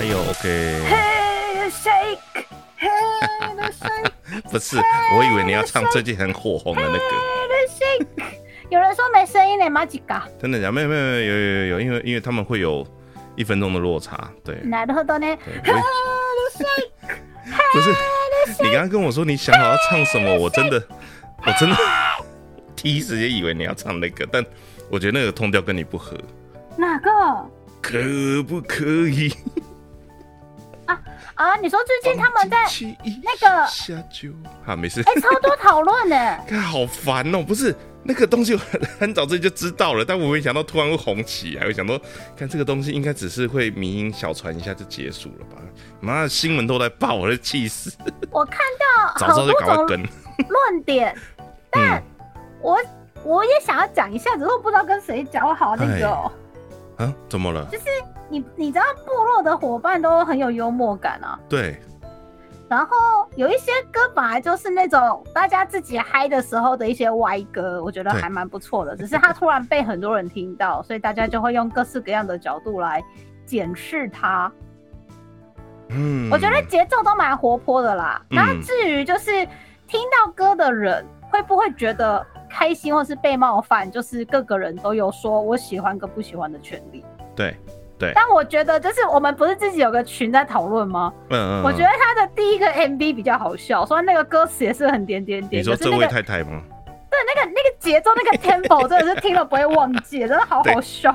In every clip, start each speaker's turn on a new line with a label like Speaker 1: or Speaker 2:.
Speaker 1: 还有 OK，
Speaker 2: Hey shake, hey shake,
Speaker 1: 不是，我以为你要唱最近很火红的那个，
Speaker 2: hey shake。有人说没声音呢，马吉嘎。
Speaker 1: 真的假？没有没有没有有有有有，因为因为他们会有一分钟的落差，对，
Speaker 2: なるほどね。
Speaker 1: 对我不是你刚刚跟我说你想好要唱什么，我真的我真的第一时间以为你要唱那个，但我觉得那个通调跟你不合，
Speaker 2: 哪个
Speaker 1: 可不可以？
Speaker 2: 啊？你说最近他们在那个
Speaker 1: 好，没事。
Speaker 2: 哎、超多讨论呢。
Speaker 1: 看好烦哦、不是那个东西，我很很早之前就知道了，但我没想到突然会红起来。我想说，看这个东西应该只是会迷音小传一下就结束了吧？妈的，新闻都在报，我都气死！
Speaker 2: 我看到
Speaker 1: 早知道就
Speaker 2: 好多种
Speaker 1: 赶快跟。
Speaker 2: 论点，但
Speaker 1: 嗯
Speaker 2: 我我也想要讲一下，只是我不知道跟谁讲。好那个、哦，
Speaker 1: 啊，怎么了？
Speaker 2: 你你知道部落的伙伴都很有幽默感啊。
Speaker 1: 对，
Speaker 2: 然后有一些歌本来就是那种大家自己嗨的时候的一些歪歌，我觉得还蛮不错的。只是它突然被很多人听到，所以大家就会用各式各样的角度来检视它。
Speaker 1: 嗯，
Speaker 2: 我觉得节奏都蛮活泼的啦。
Speaker 1: 嗯
Speaker 2: 至于就是听到歌的人会不会觉得开心或是被冒犯，就是各个人都有说我喜欢跟不喜欢的权利。
Speaker 1: 对，对，
Speaker 2: 但我觉得就是我们不是自己有个群在讨论吗？
Speaker 1: 嗯嗯，
Speaker 2: 我觉得他的第一个 MV 比较好笑，虽然那个歌词也是很点点点，
Speaker 1: 你说这位
Speaker 2: 可是那个
Speaker 1: 太太吗？
Speaker 2: 对那个那个节奏那个 tempo 真的是听了不会忘记，真的好好笑。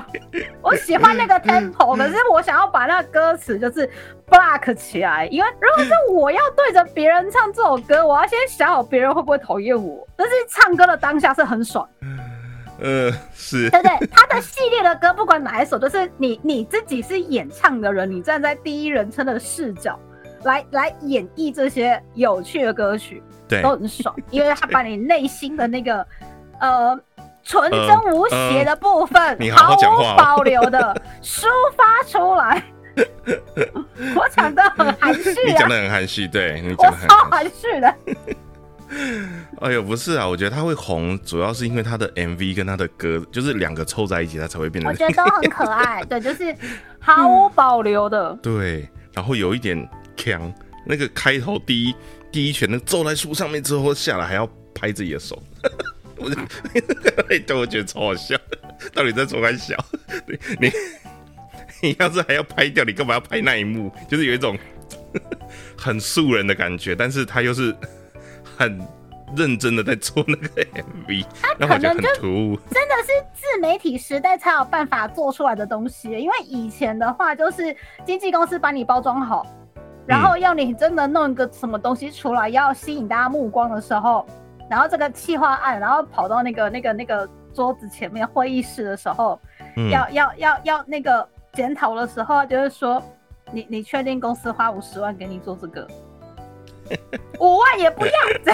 Speaker 2: 我喜欢那个 tempo，可是我想要把那个歌词就是 block 起来，因为如果是我要对着别人唱这首歌，我要先想好别人会不会讨厌我。但是唱歌的当下是很爽，
Speaker 1: 呃，是，
Speaker 2: 对不对？他的系列的歌不管哪一首，都是你你自己是演唱的人，你站在第一人称的视角来来演绎这些有趣的歌曲。
Speaker 1: 对
Speaker 2: 都，很爽，因为他把你内心的那个呃纯真无邪的部分，
Speaker 1: 呃 你好好讲话哦
Speaker 2: 无保留的 抒发出来。我讲的很含蓄啊
Speaker 1: 你讲，的很含蓄，对你
Speaker 2: 我
Speaker 1: 讲的很
Speaker 2: 超。
Speaker 1: 含蓄
Speaker 2: 的。
Speaker 1: 哎呦，不是啊，我觉得他会红，主要是因为他的 MV 跟他的歌，就是两个凑在一起，他才会变得
Speaker 2: 我觉得都很可爱，对，就是 毫无保留的。
Speaker 1: 对，然后有一点强，那个开头第一第一拳，那揍在树上面之后下来还要拍自己的手，我就对，我觉得超好笑，到底在做干小？对你你要是还要拍掉，你干嘛要拍那一幕？就是有一种很素人的感觉，但是他又是很认真的在做那个 MV，让我觉得很突兀。
Speaker 2: 真的是自媒体时代才有办法做出来的东西，因为以前的话就是经纪公司把你包装好，然后要你真的弄一个什么东西出来，要吸引大家目光的时候，然后这个企划案，然后跑到那个那个那个桌子前面会议室的时候，
Speaker 1: 嗯，
Speaker 2: 要要要要那个检讨的时候，就是说你你确定公司花五十万给你做这个？五万也不要。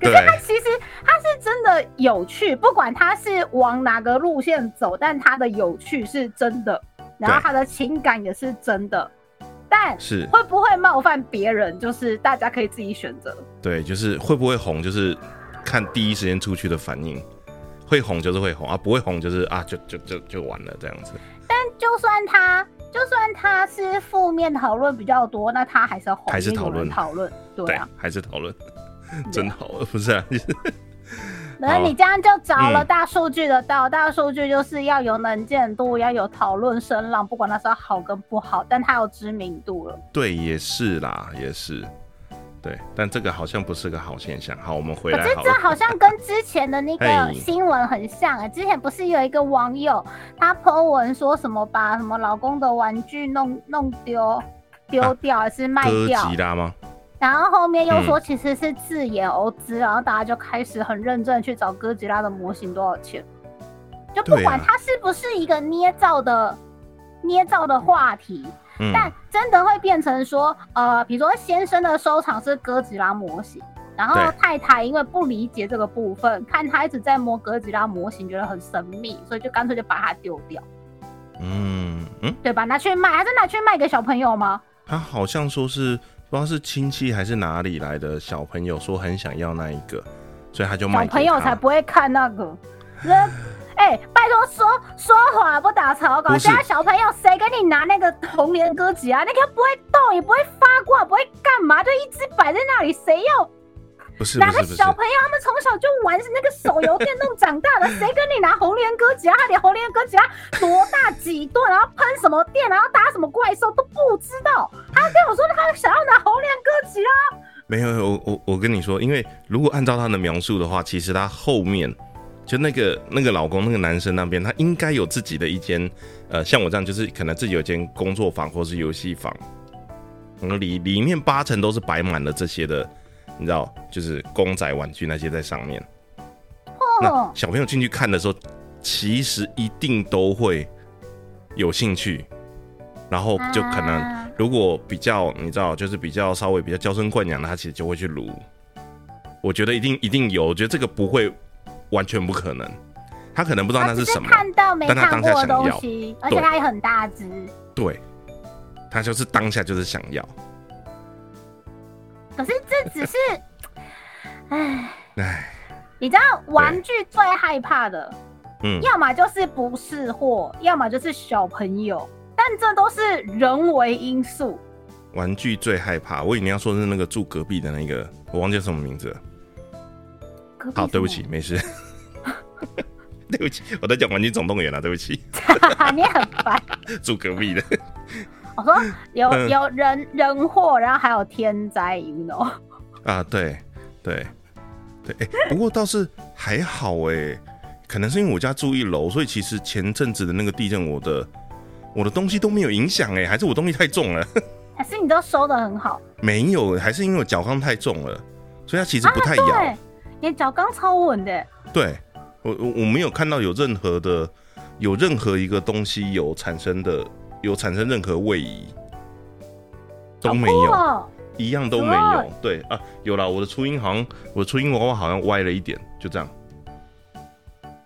Speaker 2: 可是
Speaker 1: 他，
Speaker 2: 其实他是真的有趣，不管他是往哪个路线走，但他的有趣是真的，然后
Speaker 1: 对
Speaker 2: 它的情感也是真的。但
Speaker 1: 是。
Speaker 2: 会不会冒犯别人，就是大家可以自己选择。
Speaker 1: 对，就是会不会红，就是看第一时间出去的反应，会红就是会红啊，不会红就是啊，就就就就完了这样子。
Speaker 2: 但就算他，就算他是负面讨论比较多，那他还是红，
Speaker 1: 还是讨论
Speaker 2: 人讨论，对啊。
Speaker 1: 还是讨论，真好，不是啊？就 是
Speaker 2: 那你这样就着了
Speaker 1: 嗯
Speaker 2: 大数据的道，大数据就是要有能见度，要有讨论声浪，不管那是好跟不好，但它有知名度了。
Speaker 1: 对，也是啦，也是。对，但这个好像不是个好现象。好，我们回
Speaker 2: 可是这
Speaker 1: 来好
Speaker 2: 像跟之前的那个 新闻很像哎、之前不是有一个网友他 po 文说什么把什么老公的玩具弄弄丢丢掉还是卖
Speaker 1: 哥
Speaker 2: 掉，
Speaker 1: 吉拉吗？
Speaker 2: 然后后面又
Speaker 1: 嗯。
Speaker 2: 说其实是自演欧资，然后大家就开始很认真去找哥吉拉的模型多少钱，就不管它是不是一个捏造的捏造的话题，
Speaker 1: 嗯，
Speaker 2: 但真的会变成说，呃，比如说先生的收藏是哥吉拉模型，然后太太因为不理解这个部分，看他一直在摸哥吉拉模型，觉得很神秘，所以就干脆就把它丢掉，
Speaker 1: 嗯嗯，
Speaker 2: 对吧？拿去卖，还是拿去卖给小朋友吗？
Speaker 1: 他好像说是不知道是亲戚还是哪里来的小朋友说很想要那一个，所以他就卖给
Speaker 2: 小朋友才不会看那个。那哎、哎、拜托说说话不打草稿，现在小朋友谁给你拿那个红莲歌集啊？那个不会动，也不会发光，不会干嘛，就一直摆在那里，谁要？
Speaker 1: 不是
Speaker 2: 哪个小朋友他们从小就玩那个手游电动长大的，谁跟你拿红莲歌集啊？他连红莲歌集啊多大几吨，然后喷什么电，然后打什么怪兽都不知道。他跟我说他想要拿红莲歌集啊，
Speaker 1: 没有，我我我跟你说，因为如果按照他的描述的话，其实他后面就那个那个老公那个男生那边，他应该有自己的一间，呃，像我这样，就是可能自己有间工作房或是游戏房，然后里里面八成都是摆满了这些的，你知道，就是公仔玩具那些在上面。那
Speaker 2: 哦，
Speaker 1: 小朋友进去看的时候，其实一定都会有兴趣，然后就可能
Speaker 2: 啊
Speaker 1: 如果比较你知道，就是比较稍微比较娇生惯养的，他其实就会去撸。我觉得一定一定有，我觉得这个不会完全不可能。他可能不知道那是什么，
Speaker 2: 看到没
Speaker 1: 但他
Speaker 2: 看过东西，而且
Speaker 1: 对
Speaker 2: 它也很大只。
Speaker 1: 对，他就是当下就是想要。
Speaker 2: 可是这只是，唉，
Speaker 1: 唉，
Speaker 2: 你知道玩具最害怕的，
Speaker 1: 嗯，
Speaker 2: 要么就是不是货，要么就是小朋友，但这都是人为因素。
Speaker 1: 玩具最害怕。我以为你要说的是那个住隔壁的那个，我忘记什么名字了。好，对不起，，没事。对不起，我在讲《玩具总动员》了，对不起，
Speaker 2: 你很烦。
Speaker 1: 住隔壁的。
Speaker 2: 我说有
Speaker 1: 嗯
Speaker 2: 有人人祸，然后还有天灾，you know。
Speaker 1: 啊，对对对，哎、不过倒是还好哎，可能是因为我家住一楼，所以其实前阵子的那个地震，我的我的东西都没有影响哎，还是我东西太重了？
Speaker 2: 还是你都收的很好，
Speaker 1: 没有，还是因为我脚刚太重了，所以它其实不太摇。
Speaker 2: 对，你的脚刚超稳的，
Speaker 1: 对我我我没有看到有任何的有任何一个东西有产生的有产生任何位移，都没有。
Speaker 2: 哦
Speaker 1: 一样都没有。对啊，有了，我的初音好像，我的初音娃娃好像歪了一点，就这样。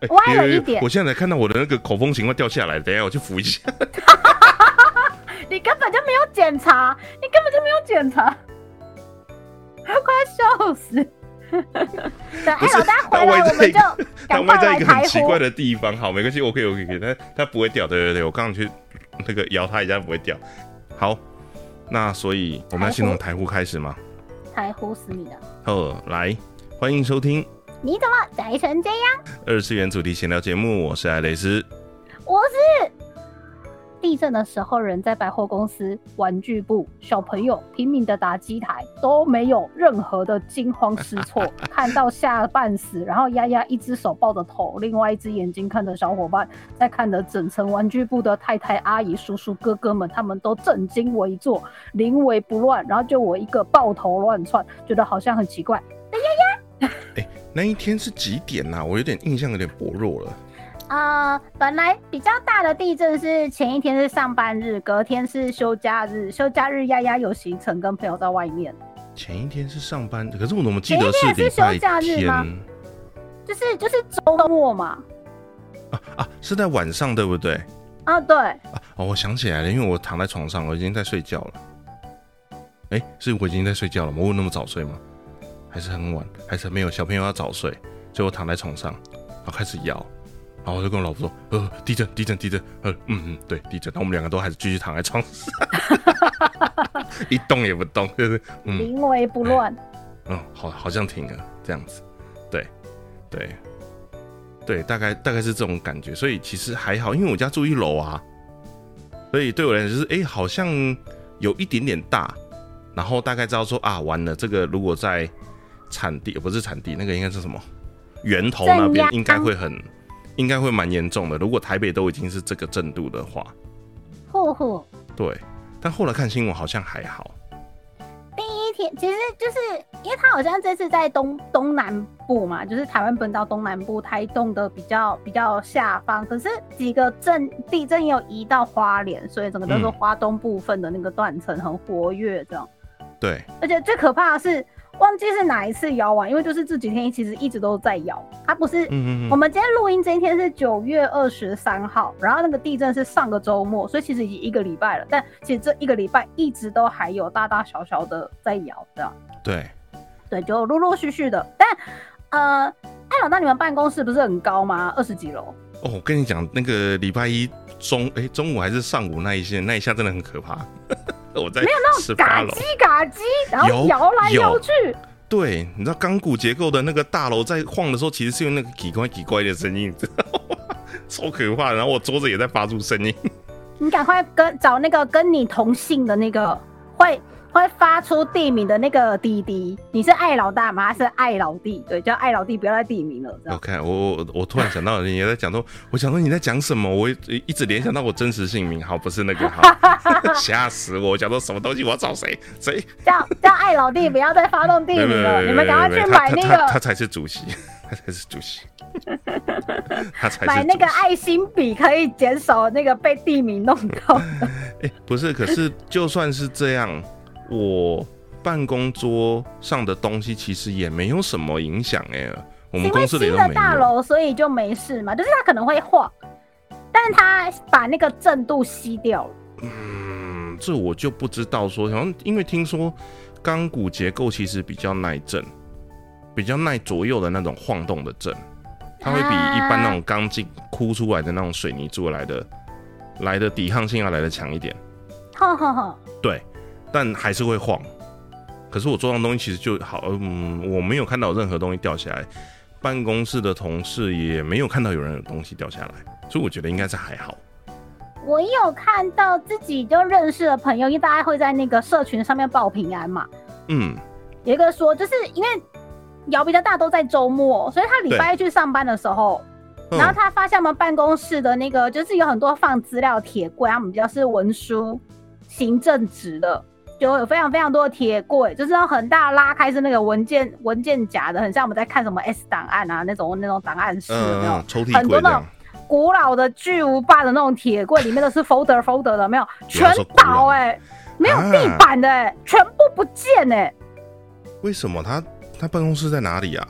Speaker 1: 哎
Speaker 2: 歪了一点
Speaker 1: 我现在才看到我的那个口风琴快掉下来，等一下我去扶一下。
Speaker 2: 你根本就没有检查，你根本就没有检查，快笑死。等 哎，老大回来，我们就
Speaker 1: 它
Speaker 2: 赶快
Speaker 1: 歪在一个很奇怪。的地方，好，没关系，我可以，我可以，可以它它不会掉，对对对，我刚刚去那个摇它一下不会掉。好，那所以我们要先从台呼开始吗？
Speaker 2: 台呼死你了！
Speaker 1: 哦，来，欢迎收听
Speaker 2: 你怎么宅成这样？
Speaker 1: 二次元主题闲聊节目，我是艾蕾丝。
Speaker 2: 我是地震的时候，人在百货公司、玩具部，小朋友拼命的打机台，都没有任何的惊慌失措，看到吓半死，然后丫丫一只手抱着头，另外一只眼睛看着小伙伴，在看着整层玩具部的太太、阿姨、叔叔、哥哥们，他们都正襟危坐，临危不乱，然后就我一个抱头乱窜，觉得好像很奇怪。
Speaker 1: 那一天是几点呐、我有点印象有点薄弱了。
Speaker 2: 啊、本来比较大的地震是前一天是上班日，隔天是休假日。休假日丫丫有行程，跟朋友在外面，
Speaker 1: 前一天是上班，可是我怎么记得是
Speaker 2: 前一天是休假日
Speaker 1: 天
Speaker 2: 吗就是就是周末嘛。
Speaker 1: 啊啊？是在晚上对不对？
Speaker 2: 啊，对，
Speaker 1: 啊哦，我想起来了，因为我躺在床上，我已经在睡觉了。哎、是我已经在睡觉了吗？我有那么早睡吗？还是很晚？还是没有？小朋友要早睡，所以我躺在床上，然后开始摇，然后我就跟我老婆说：“呃，地震，地震，地震。”呃，嗯嗯，对，地震。然后我们两个都还是继续躺在床上，一动也不动，就是嗯
Speaker 2: 临危不乱。
Speaker 1: 嗯，好，好像停了这样子，对，对，对，大概大概是这种感觉，所以其实还好，因为我家住一楼啊，所以对我来讲就是，哎、好像有一点点大，然后大概知道说啊，完了，这个如果在产地不是产地，那个应该是什么源头那边应该会很，应该会蛮严重的。如果台北都已经是这个震度的话，
Speaker 2: 呼呼，
Speaker 1: 对，但后来看新闻好像还好，
Speaker 2: 第一天其实就是因为他好像这次在东东南部嘛，就是台湾本岛东南部，台东的比较比较下方，可是几个震地震也有移到花莲，所以整个都是
Speaker 1: 嗯
Speaker 2: 花东部分的那个断层很活跃这样。
Speaker 1: 对，
Speaker 2: 而且最可怕的是，忘记是哪一次摇完，因为就是这几天其实一直都在摇。它不是，
Speaker 1: 嗯嗯
Speaker 2: 我
Speaker 1: 嗯，
Speaker 2: 们今天录音这一天是九月二十三号，然后那个地震是上个周末，所以其实已经一个礼拜了。但其实这一个礼拜一直都还有大大小小的在摇，这样
Speaker 1: 对，
Speaker 2: 对，就陆陆续续的。但呃，艾老大，你们办公室不是很高吗？二十几楼。
Speaker 1: 哦，我跟你讲，那个礼拜一中哎、中午还是上午那一线那一下真的很可怕。我在没有那种，
Speaker 2: 嘎叽嘎叽，然后摇来摇去，
Speaker 1: 对，你知道钢骨结构的那个大楼在晃的时候，其实是用那个奇怪奇怪的声音，你知道吗？超可怕的。然后我桌子也在发出声音。
Speaker 2: 你赶快跟找那个跟你同姓的那个会会发出地名的那个滴滴，你是爱老大吗？还是爱老弟？对，叫爱老弟，不要再地名了。
Speaker 1: OK，我我我突然想到你也在讲说，我想说你在讲什么？我一一直联想到我真实姓名，好，不是那个，好，吓死我！我讲说什么东西？我要找谁？谁？
Speaker 2: 叫叫爱老弟，不要再发动地名了，你们赶快去买那
Speaker 1: 他他才是主席，他才是主席，他才
Speaker 2: 买那个爱心笔，可以减少那个被地名弄到的。
Speaker 1: 哎、不是，可是就算是这样，我办公桌上的东西其实也没有什么影响哎、我们公司里
Speaker 2: 的
Speaker 1: 都没有。
Speaker 2: 大楼，所以就没事嘛，就是它可能会晃，但是它把那个震度吸掉了。
Speaker 1: 嗯，这我就不知道说，好像因为听说钢骨结构其实比较耐震，比较耐左右的那种晃动的震，它会比一般那种钢筋哭出来的那种水泥做来的来的抵抗性要来的强一点。
Speaker 2: 哼哼哼，
Speaker 1: 对，但还是会晃。可是我桌上东西其实就好，嗯，我没有看到任何东西掉下来，办公室的同事也没有看到有人有东西掉下来，所以我觉得应该是还好。
Speaker 2: 我有看到自己就认识的朋友，因为大家会在那个社群上面报平安嘛。
Speaker 1: 嗯，
Speaker 2: 有一个说，就是因为摇比较大都在周末，所以他礼拜一去上班的时候，
Speaker 1: 嗯
Speaker 2: 然后他发现我们办公室的那个就是有很多放资料铁柜，他们比较是文书、行政职的，就有非常非常多的铁柜，就是那种很大拉开是那个文件文件夹的，很像我们在看什么 S 档案啊那种那种档案室，有没有？
Speaker 1: 嗯嗯，抽屉
Speaker 2: 很多那古老的巨无霸的那种铁柜，里面都是 folder folder 的，没有全倒哎、没有
Speaker 1: 啊
Speaker 2: 地板的哎、全部不见哎、
Speaker 1: 为什么他他办公室在哪里啊？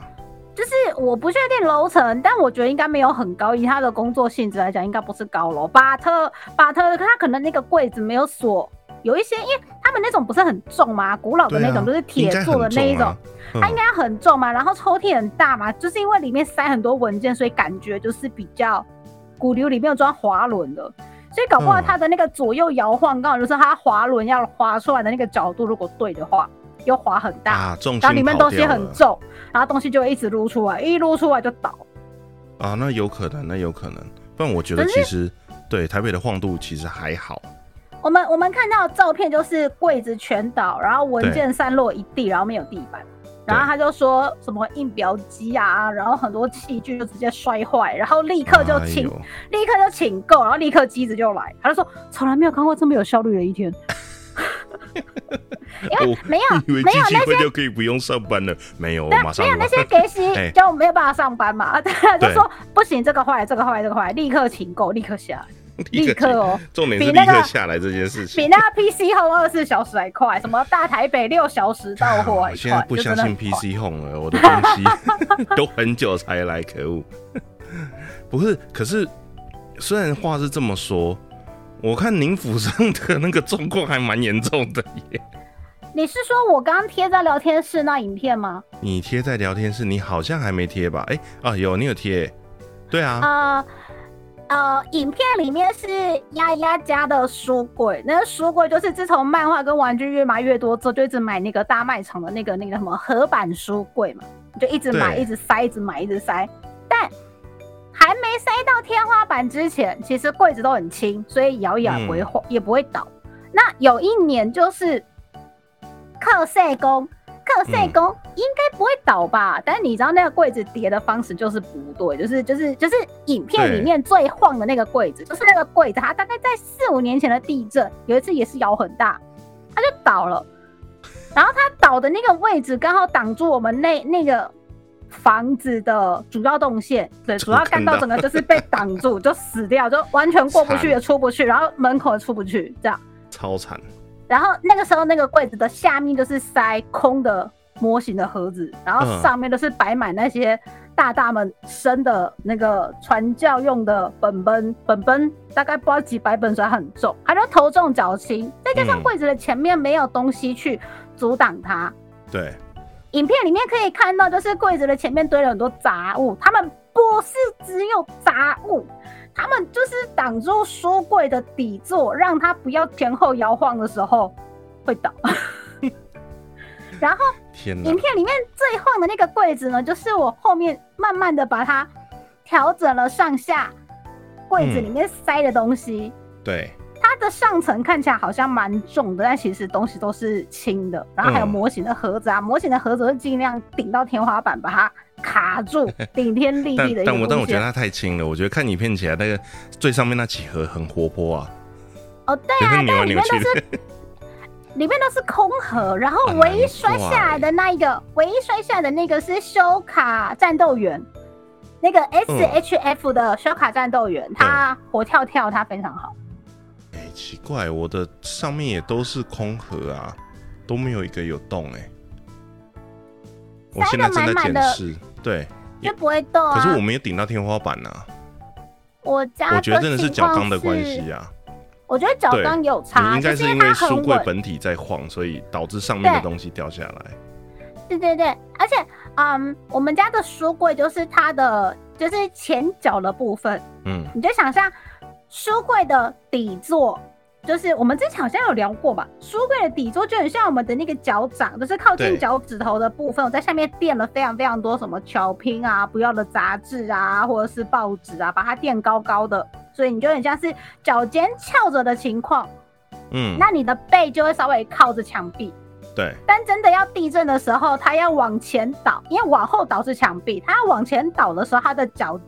Speaker 2: 就是我不确定楼层，但我觉得应该没有很高，以他的工作性质来讲，应该不是高楼。巴特巴特，他可能那个柜子没有锁，有一些，因为他们那种不是很重嘛，古老的那种、就是铁做的那一种，
Speaker 1: 嗯
Speaker 2: 它应该很重嘛。然后抽屉很大嘛，就是因为里面塞很多文件，所以感觉就是比较骨流里面有装滑轮的，所以搞不好
Speaker 1: 嗯
Speaker 2: 它的那个左右摇晃，刚好就是它滑轮要滑出来的那个角度，如果对的话，又滑很大。
Speaker 1: 啊，重心
Speaker 2: 然后里面东西很重，然后东西就一直撸出来，一撸出来就倒。
Speaker 1: 啊，那有可能，那有可能。不然我觉得其实对台北的晃度其实还好。
Speaker 2: 我们我们看到照片就是柜子全倒，然后文件散落一地，然后没有地板。然后他就说什么印表机啊，然后很多器具就直接摔坏，然后立刻就请、
Speaker 1: 哎
Speaker 2: 立刻就请购，然后立刻机子就来。他就说从来没有看过这么有效率的一天，因为没有没有那
Speaker 1: 机器会就可以不用上班了，没有，我马上
Speaker 2: 没有那些给息
Speaker 1: 哎。
Speaker 2: 就没有办法上班嘛，他就说不行，这个坏，这个坏，这个坏，立刻请购，立刻下来。立刻哦，
Speaker 1: 重点是立刻下来这件事情。
Speaker 2: 比那个 PC Home 二十四小时还快，什么大台北六小时到货还快，
Speaker 1: 现在不相信 PC Home 了，我的东西 都很久才来，可恶！不是，可是虽然话是这么说，我看您府上的那个状况还蛮严重的耶。
Speaker 2: 你是说我刚刚贴在聊天室那影片吗？
Speaker 1: 你贴在聊天室，你好像还没贴吧？哎、啊，有，你有贴。对啊，
Speaker 2: 呃呃，影片里面是丫丫家的书柜，那个书柜就是自从漫画跟玩具越买越多之后，就一直买那个大卖场的那个那个什么合板书柜嘛，就一直买，一直塞，一直买，一直塞。但还没塞到天花板之前，其实柜子都很轻，所以摇一摇也不会晃，也不会倒。那有一年就是克塞宫，克塞宫应该不会倒吧？但是你知道那个柜子叠的方式就是不对，就是就是就是影片里面最晃的那个柜子，就是那个柜子，它大概在四五年前的地震，有一次也是摇很大，它就倒了。然后它倒的那个位置刚好挡住我们那那个房子的主要动线，对，主要干道整个就是被挡住，就死掉，就完全过不去，也出不去，然后门口也出不去，这样。
Speaker 1: 超惨。
Speaker 2: 然后那个时候那个柜子的下面就是塞空的模型的盒子，然后
Speaker 1: 嗯。
Speaker 2: 上面都是摆满那些大大们生的那个传教用的本本，本本大概不知道几百本，所以很重，它就头重脚轻，再加上
Speaker 1: 嗯
Speaker 2: 柜子的前面没有东西去阻挡它。
Speaker 1: 对，
Speaker 2: 影片里面可以看到，就是柜子的前面堆了很多杂物，他们不是只有杂物，他们就是挡住书柜的底座，让它不要前后摇晃的时候会倒。然后影！片里面最晃的那个柜子呢，就是我后面慢慢的把它调整了上下，柜子里面塞的东西。
Speaker 1: 对，
Speaker 2: 它的上层看起来好像蛮重的，但其实东西都是轻的。然后还有
Speaker 1: 嗯
Speaker 2: 模型的盒子啊，模型的盒子会尽量顶到天花板，把它卡住，顶天立地的但
Speaker 1: 但我但我觉得。它太轻了，我觉得看影片起来那个最上面那几盒很活泼啊，
Speaker 2: 哦，对啊，但里面都。是里面都是空盒，然后
Speaker 1: 啊
Speaker 2: 唯一摔下来的那一个，唯一摔下来的那个是修卡战斗员，那个
Speaker 1: 嗯
Speaker 2: SHF 的修卡战斗员，他活跳跳，他非常好。
Speaker 1: 哎、奇怪，我的上面也都是空盒啊，都没有一个有洞哎、我现在正在
Speaker 2: 塞得满满的
Speaker 1: 检视，对，
Speaker 2: 就不会动啊。
Speaker 1: 可是我没有顶到天花板啊，
Speaker 2: 我家
Speaker 1: 我觉得真的是角钢的关系啊，
Speaker 2: 我觉得角钢有差，
Speaker 1: 应该
Speaker 2: 是
Speaker 1: 因为。书柜本体在晃，所以导致上面的
Speaker 2: 对
Speaker 1: 东西掉下来。
Speaker 2: 对对对，而且嗯，我们家的书柜就是它的就是前脚的部分，
Speaker 1: 嗯，
Speaker 2: 你就想象书柜的底座。就是我们之前好像有聊过吧，书柜的底座就很像我们的那个脚掌，就是靠近脚趾头的部分，我在下面垫了非常非常多什么巧拼啊、不要的杂志啊，或者是报纸啊，把它垫高高的，所以你就很像是脚尖翘着的情况。
Speaker 1: 嗯，
Speaker 2: 那你的背就会稍微靠着墙壁。
Speaker 1: 对，
Speaker 2: 但真的要地震的时候，它要往前倒，因为往后倒是墙壁，它要往前倒的时候，它的脚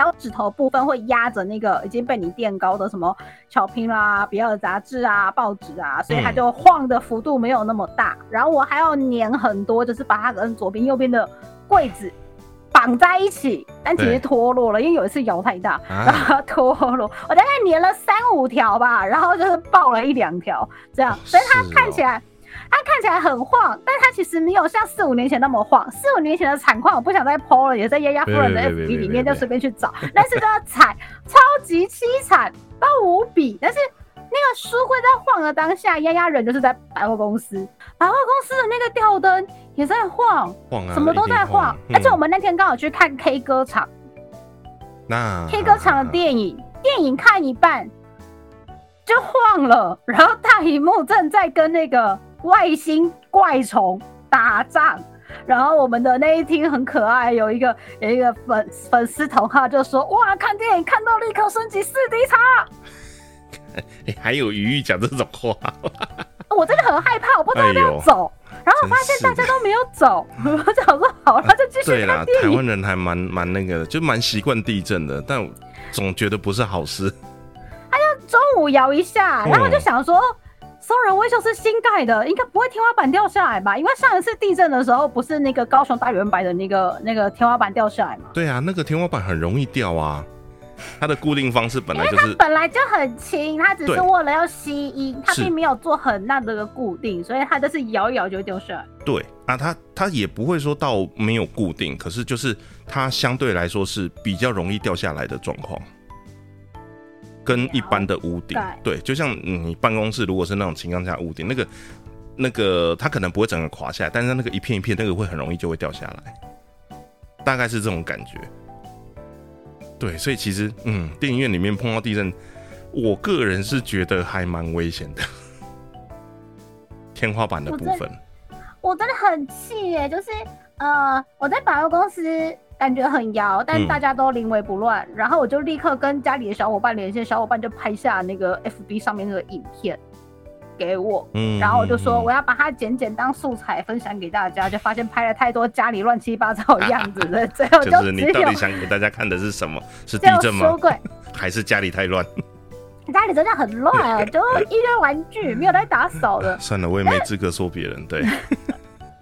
Speaker 2: 脚趾头部分会压着那个已经被你垫高的什么巧拼啦、比较的杂志啊、报纸啊，所以它
Speaker 1: 嗯
Speaker 2: 就晃的幅度没有那么大。然后我还要粘很多，就是把它跟左边、右边的柜子绑在一起，但其实脱落了，因为有一次摇太大，然
Speaker 1: 啊，
Speaker 2: 后脱落，我大概粘了三五条吧，然后就是爆了一两条，这样，所以它看起来。它看起来很晃，但它其实没有像四五年前那么晃。四五年前的惨况我不想再 PO 了，也在丫丫夫人的 FB 里面就随便去找，但是都要踩，超级凄惨到无比。但是那个书柜在晃的当下，丫丫人就是在百货公司，百货公司的那个吊灯也在晃，
Speaker 1: 晃啊，
Speaker 2: 什么都在晃。
Speaker 1: 嗯
Speaker 2: 而且我们那天刚好去看 K 歌场。
Speaker 1: 那
Speaker 2: K 歌场的电影，电影看一半就晃了，然后大荧幕正在跟那个外星怪虫打仗。然后我们的那一厅很可爱，有一个有一个粉粉丝同号就说：“哇，看电影看到立刻升级四 D 叉。
Speaker 1: 哎 还有余裕讲这种话，”
Speaker 2: 我真的很害怕，我不知道要不要走。然后我发现大家都没有走，我想说好，那就继续看，电影。
Speaker 1: 台湾人还蛮蛮那个的，就蛮习惯地震的，但我总觉得不是好事。
Speaker 2: 中午摇一下，然后我就
Speaker 1: 嗯
Speaker 2: 想说，松仁威秀是新盖的，应该不会天花板掉下来吧？因为上一次地震的时候，不是那个高雄大圆白的那个那个天花板掉下来吗？
Speaker 1: 对啊，那个天花板很容易掉啊，它的固定方式本来就是
Speaker 2: 本来就很轻，它只是
Speaker 1: 对
Speaker 2: 为了要吸音，它
Speaker 1: 是
Speaker 2: 并没有做很大的一个固定，所以它就是摇一摇就会掉下来。
Speaker 1: 对啊，它它也不会说到没有固定，可是就是它相对来说是比较容易掉下来的状况，跟一般的屋顶对，就像嗯你办公室如果是那种情钢架屋顶，那个那个它可能不会整个垮下来，但是那个一片一片那个会很容易就会掉下来，大概是这种感觉。对，所以其实嗯，电影院里面碰到地震，我个人是觉得还蛮危险的，天花板的部分。
Speaker 2: 我真的很气耶，就是呃，我在百货公司感觉很摇，但
Speaker 1: 嗯
Speaker 2: 大家都临危不乱，然后我就立刻跟家里的小伙伴连线，小伙伴就拍下那个 FB 上面那个影片给我，
Speaker 1: 嗯
Speaker 2: 然后我就说
Speaker 1: 嗯
Speaker 2: 我要把它剪剪当素材分享给大家，就发现拍了太多家里乱七八糟的样子的，最后
Speaker 1: 就是你到底想给大家看的是什么？是地震吗。还是家里太乱？
Speaker 2: 家里真的很乱啊，就一堆玩具，没有在打扫的。
Speaker 1: 算了，我也没资格说别人。对，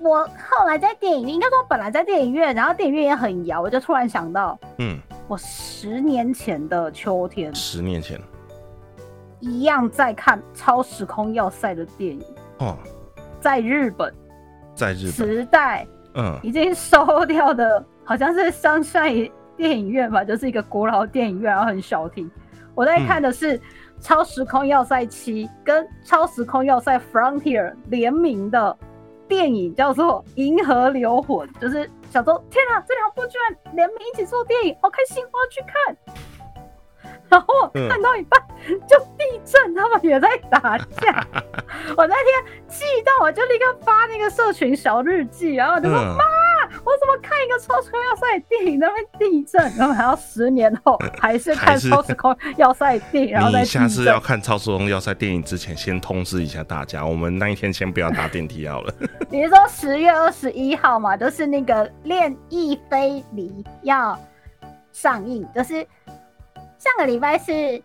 Speaker 2: 我后来在电影院，应该说本来在电影院，然后电影院也很摇，我就突然想到，
Speaker 1: 嗯，
Speaker 2: 我十年前的秋天。
Speaker 1: 十年前。
Speaker 2: 一样在看《超时空要塞》的电影，
Speaker 1: 哦，
Speaker 2: 在日本。
Speaker 1: 在日本，
Speaker 2: 时代。
Speaker 1: 嗯，
Speaker 2: 已经收掉的，好像是香山电影院吧，就是一个古老电影院，然后很小厅。我在看的是《超时空要塞七》跟《超时空要塞 Frontier》联名的电影叫做《银河流魂》，就是想说天啊，这两部居然联名一起做电影，好开心，我要去看。然后我看到一半就地震，他们也在打架。我那天气到，我就立刻发那个社群小日记，然后我就说：“妈，我怎么看一个超时空要塞电影那边地震？然后还要十年后还是看超时空要塞电影？然后
Speaker 1: 你下次要看超时空要塞电影之前，先通知一下大家，我们那一天先不要搭电梯好了。
Speaker 2: 你是说十月二十一号嘛？就是那个《恋意飞离》要上映，就是。上个礼拜是《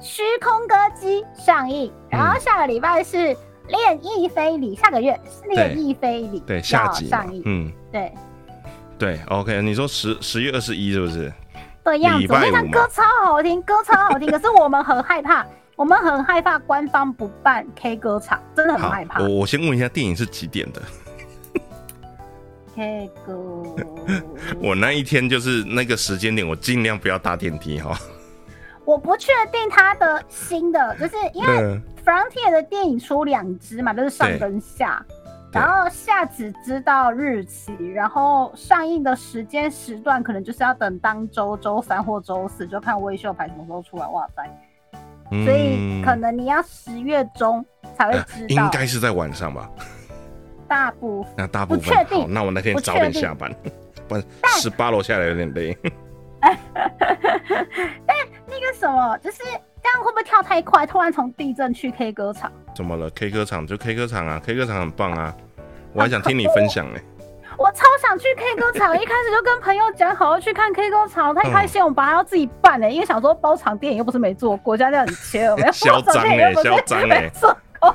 Speaker 2: 虚空歌姬》上映，然后下个礼拜是《恋意非礼》，下个月《恋意非礼》
Speaker 1: 对下集
Speaker 2: 上映，嗯，对
Speaker 1: 对，OK，你说十十月二十一是不是？
Speaker 2: 的样子，那场歌超好听，歌超好听，可是我们很害怕，我们很害怕官方不办 K 歌场，真的很害怕。
Speaker 1: 我我先问一下，电影是几点的
Speaker 2: ？K 歌，
Speaker 1: 我那一天就是那个时间点，我尽量不要搭电梯哈。
Speaker 2: 我不确定他的新的，就是因为 Frontier 的电影出两支嘛，就是上跟下，然后下只知道日期，然后上映的时间时段可能就是要等当周周三或周四，就看微秀牌什么时候出来。哇塞，所以可能你要十月中才会知道，
Speaker 1: 应该是在晚上吧。
Speaker 2: 大部分。
Speaker 1: 那大部分
Speaker 2: 确定，
Speaker 1: 那我那天早点下班，不 然十八楼下来有点累。
Speaker 2: 但 那个什么，就是这样会不会跳太快？突然从地震去 K 歌场？
Speaker 1: 怎么了？K 歌场就 K 歌场啊，K 歌场很棒啊，我还想听你分享呢。
Speaker 2: 我超想去 K 歌场，一开始就跟朋友讲好要去看 K 歌场，太开心，我们把它要自己办呢，因为想说包场电影又不是没做过，家这很切，有没有？
Speaker 1: 嚣张哎，嚣张哎，
Speaker 2: 做过。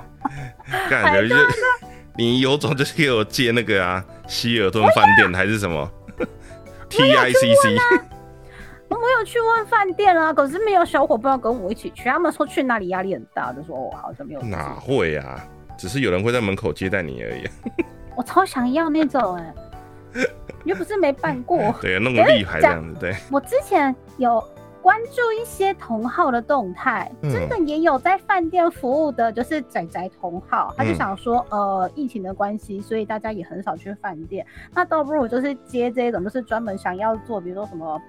Speaker 1: 感觉就是你有种就是给我借那个啊，希尔顿饭店还是什么
Speaker 2: T I C C。我有去问饭店啊，可是没有小伙伴跟我一起去，他们说去那里压力很大，就说我好像没有。
Speaker 1: 哪会啊？只是有人会在门口接待你而已。
Speaker 2: 我超想要那种哎，又不是没办过。
Speaker 1: 对，弄个立牌这样子。对，
Speaker 2: 我之前有。关注一些同号的动态，真的也有在饭店服务的，就是仔仔同号，他就想说，呃，疫情的关系，所以大家也很少去饭店，那倒不如就是接这种，就是专门想要做，比如说什么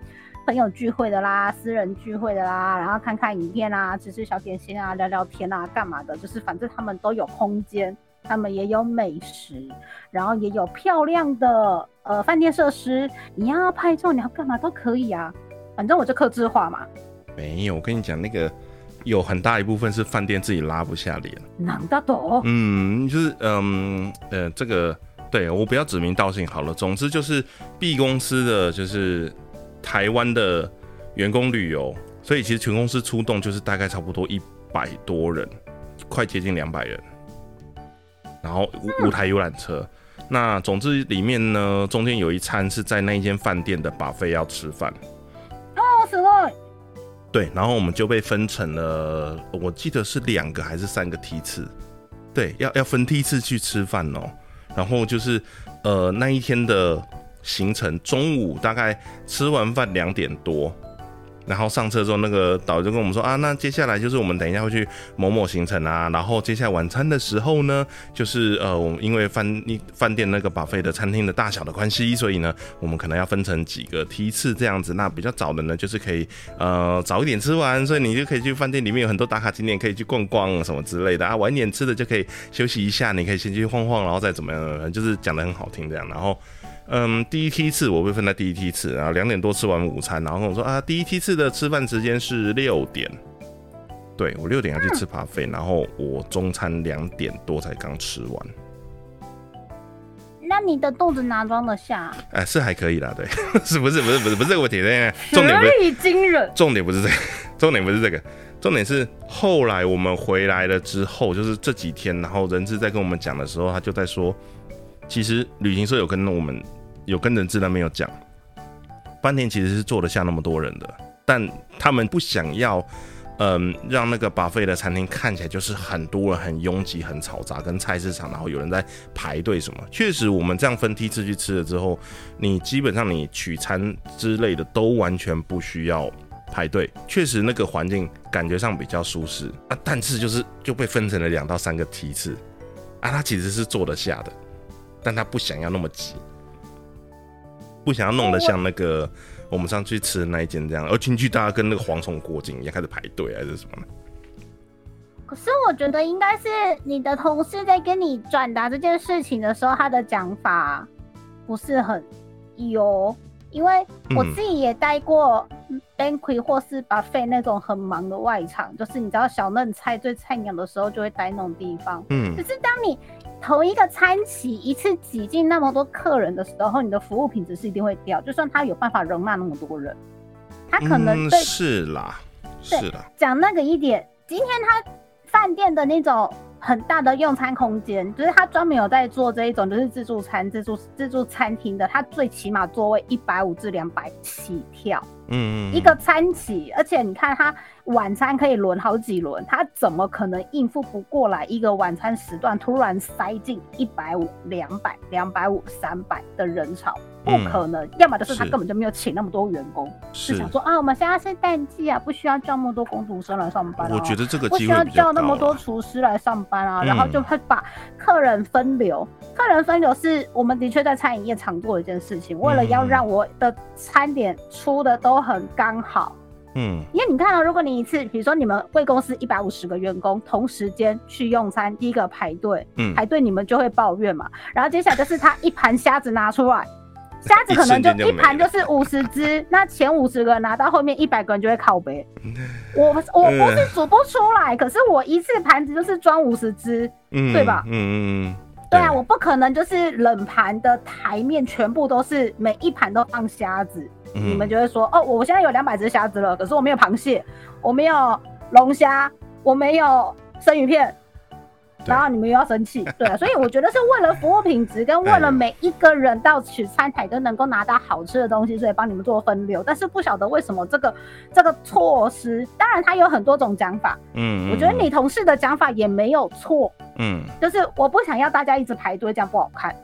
Speaker 2: 朋友聚会的啦，私人聚会的啦，然后看看影片啊，吃吃小点心啊，聊聊天啊，干嘛的，就是反正他们都有空间，他们也有美食，然后也有漂亮的呃饭店设施，你要拍照，你要干嘛都可以啊。反正我就克制化嘛，
Speaker 1: 没有，我跟你讲，那个有很大一部分是饭店自己拉不下脸，
Speaker 2: 难得懂。
Speaker 1: 嗯，就是嗯呃，这个对我不要指名道姓好了。总之就是 B 公司的就是台湾的员工旅游，所以其实全公司出动就是大概差不多一百多人，快接近两百人，然后五五台游览车。那总之里面呢，中间有一餐是在那一间饭店的把费要吃饭。对，然后我们就被分成了，我记得是两个还是三个梯次，对，要要分梯次去吃饭哦。然后就是，呃，那一天的行程，中午大概吃完饭两点多。然后上车之后，那个导游就跟我们说啊，那接下来就是我们等一下会去某某行程啊。然后接下来晚餐的时候呢，就是呃，我们因为饭饭店那个把费的餐厅的大小的关系，所以呢，我们可能要分成几个梯次这样子。那比较早的呢，就是可以呃早一点吃完，所以你就可以去饭店里面有很多打卡景点可以去逛逛什么之类的啊。晚一点吃的就可以休息一下，你可以先去晃晃，然后再怎么样，就是讲的很好听这样。然后。嗯，第一梯次我被分在第一梯次，然后两点多吃完午餐，然后跟我说啊，第一梯次的吃饭时间是六点，对我六点要去吃扒费，然后我中餐两点多才刚吃完。
Speaker 2: 那你的肚子哪装得下？
Speaker 1: 哎，是还可以啦，对，是不是不是不是不是这个问题，重点不是
Speaker 2: 惊人，
Speaker 1: 重点不是这个，重点不是这个，重点是后来我们回来了之后，就是这几天，然后人质在跟我们讲的时候，他就在说，其实旅行社有跟我们。有跟人质的没有讲，饭店其实是坐得下那么多人的，但他们不想要，嗯，让那个巴菲的餐厅看起来就是很多人、很拥挤、很嘈杂，跟菜市场，然后有人在排队什么。确实，我们这样分梯次去吃了之后，你基本上你取餐之类的都完全不需要排队，确实那个环境感觉上比较舒适啊。但是就是就被分成了两到三个梯次啊，它其实是坐得下的。但他不想要那么急，不想要弄得像那个我们上去吃的那一间这样，而进去大家跟那个蝗虫过境一样开始排队还是什么呢？
Speaker 2: 可是我觉得应该是你的同事在跟你转达这件事情的时候，他的讲法不是很有，因为我自己也待过 banquet 或是 buffet 那种很忙的外场，就是你知道小嫩菜最菜鸟的时候就会待那种地方。
Speaker 1: 嗯
Speaker 2: 可，是当你同一个餐期一次挤进那么多客人的时候，你的服务品质是一定会掉，就算他有办法容纳那么多人，他可能
Speaker 1: 嗯
Speaker 2: 对
Speaker 1: 是啦，是啦，
Speaker 2: 讲那个一点，今天他饭店的那种很大的用餐空间，就是他专门有在做这一种就是自助餐、自助自助餐厅的，他最起码座位一百五至两百起跳。
Speaker 1: 嗯嗯，
Speaker 2: 一个餐起，而且你看他晚餐可以轮好几轮，他怎么可能应付不过来一个晚餐时段突然塞进一百五、两百、两百五、三百的人潮？不
Speaker 1: 嗯
Speaker 2: 可能，要么就是他根本就没有请那么多员工，是
Speaker 1: 是
Speaker 2: 想，说啊，我们现在是淡季啊，不需要叫那么多工读生来上班、啊。
Speaker 1: 我觉得这个
Speaker 2: 不需要叫那么多。厨师来上班啊，
Speaker 1: 嗯
Speaker 2: 然后就会把客人分流。客人分流是我们的确在餐饮业常做的一件事情，为了要
Speaker 1: 嗯
Speaker 2: 让我的餐点出的都很刚好。
Speaker 1: 嗯
Speaker 2: 因为你看到、如果你一次，比如说你们贵公司一百五十个员工同时间去用餐，第一个排队，
Speaker 1: 嗯，
Speaker 2: 排队你们就会抱怨嘛。然后接下来就是他一盘虾子拿出来，虾子可能就
Speaker 1: 一
Speaker 2: 盘就是五十只，那前五十个人拿到后面一百个人就会靠背。我我不是煮不出来，可是我一次盘子就是装五十只，
Speaker 1: 嗯
Speaker 2: 对吧？
Speaker 1: 嗯嗯嗯，
Speaker 2: 对啊，我不可能就是冷盘的台面全部都是每一盘都放虾子，
Speaker 1: 嗯。
Speaker 2: 你们就会说哦，我现在有两百只虾子了，可是我没有螃蟹，我没有龙虾，我没有生鱼片。然后你们又要生气，对啊，所以我觉得是为了服务品质，跟为了每一个人到取餐台都能够拿到好吃的东西，所以帮你们做分流。但是不晓得为什么这个这个措施，当然它有很多种讲法，
Speaker 1: 嗯，
Speaker 2: 我觉得你同事的讲法也没有错，
Speaker 1: 嗯。
Speaker 2: 就是我不想要大家一直排队，这样不好看。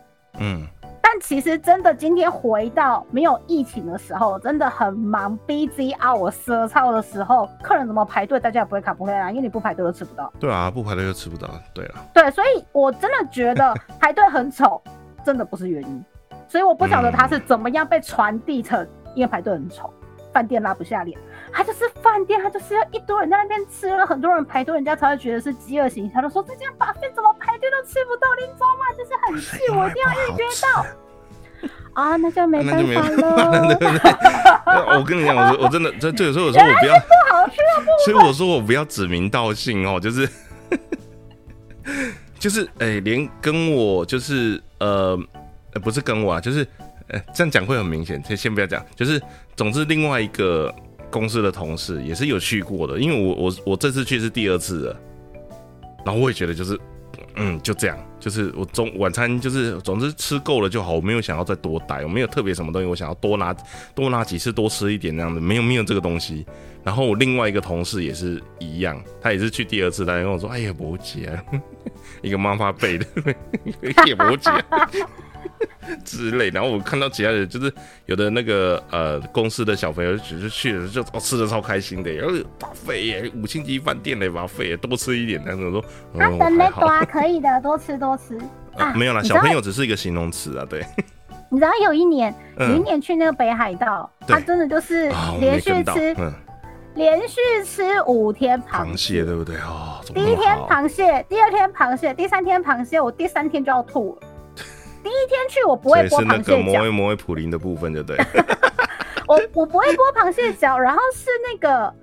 Speaker 1: 嗯
Speaker 2: 但其实真的今天回到没有疫情的时候，真的很忙，busy hour 奢操的时候，客人怎么排队，大家也不会卡不会啦，因为你不排队都吃不到。
Speaker 1: 对啊，不排队就吃不到。对啊，
Speaker 2: 对，所以我真的觉得排队很丑，真的不是原因。所以我不晓得他是怎么样被传递成，因为排队很丑，饭店拉不下脸。他就是饭店，他就是要一堆人在那边吃了，很多人排队，人家才会觉得是饥饿型。他就说这间把费怎么排队都吃不到，林总嘛，就是很气，我一定要预约到。啊，那就没办
Speaker 1: 那就没
Speaker 2: 法
Speaker 1: 办法了，对。不对？我跟你讲，我我真的这这有时候我说我不要，
Speaker 2: 不好吃啊，
Speaker 1: 所以我说我不要指名道姓哦，就是 就是哎、连跟我就是呃呃不是跟我啊，就是呃这样讲会很明显，先先不要讲，就是总之另外一个公司的同事也是有去过的，因为我我我这次去是第二次了，然后我也觉得就是嗯就这样，就是我中晚餐就是总之吃够了就好，我没有想要再多待，我没有特别什么东西，我想要多拿多拿几次多吃一点那样的，没有没有这个东西。然后我另外一个同事也是一样，他也是去第二次，他跟我说：“哎呀，伯姐、一个妈妈辈的，也伯姐、啊、之类。”然后我看到其他人，就是有的那个呃公司的小朋友，只是去了就哦吃的超开心的，然后把费耶，五星级饭店的把费多吃一点，那种说，
Speaker 2: 啊，
Speaker 1: 嗯，
Speaker 2: 等那
Speaker 1: 还好。
Speaker 2: 啊，可以的，多吃多吃。
Speaker 1: 啊，没有啦，小朋友只是一个形容词啊，对，
Speaker 2: 你知道有一年，有一
Speaker 1: 嗯，
Speaker 2: 年去那个北海道，他真的就是连续吃，
Speaker 1: 嗯，
Speaker 2: 连续吃五天螃
Speaker 1: 螃蟹对不对？哦，
Speaker 2: 第一天螃蟹，第二天螃蟹，第三天螃蟹，我第三天就要吐了。第一天去我不会剥螃蟹脚
Speaker 1: 个摩威，摩威普林的部分，对不对？
Speaker 2: 我我不会剥螃蟹脚，然后是那个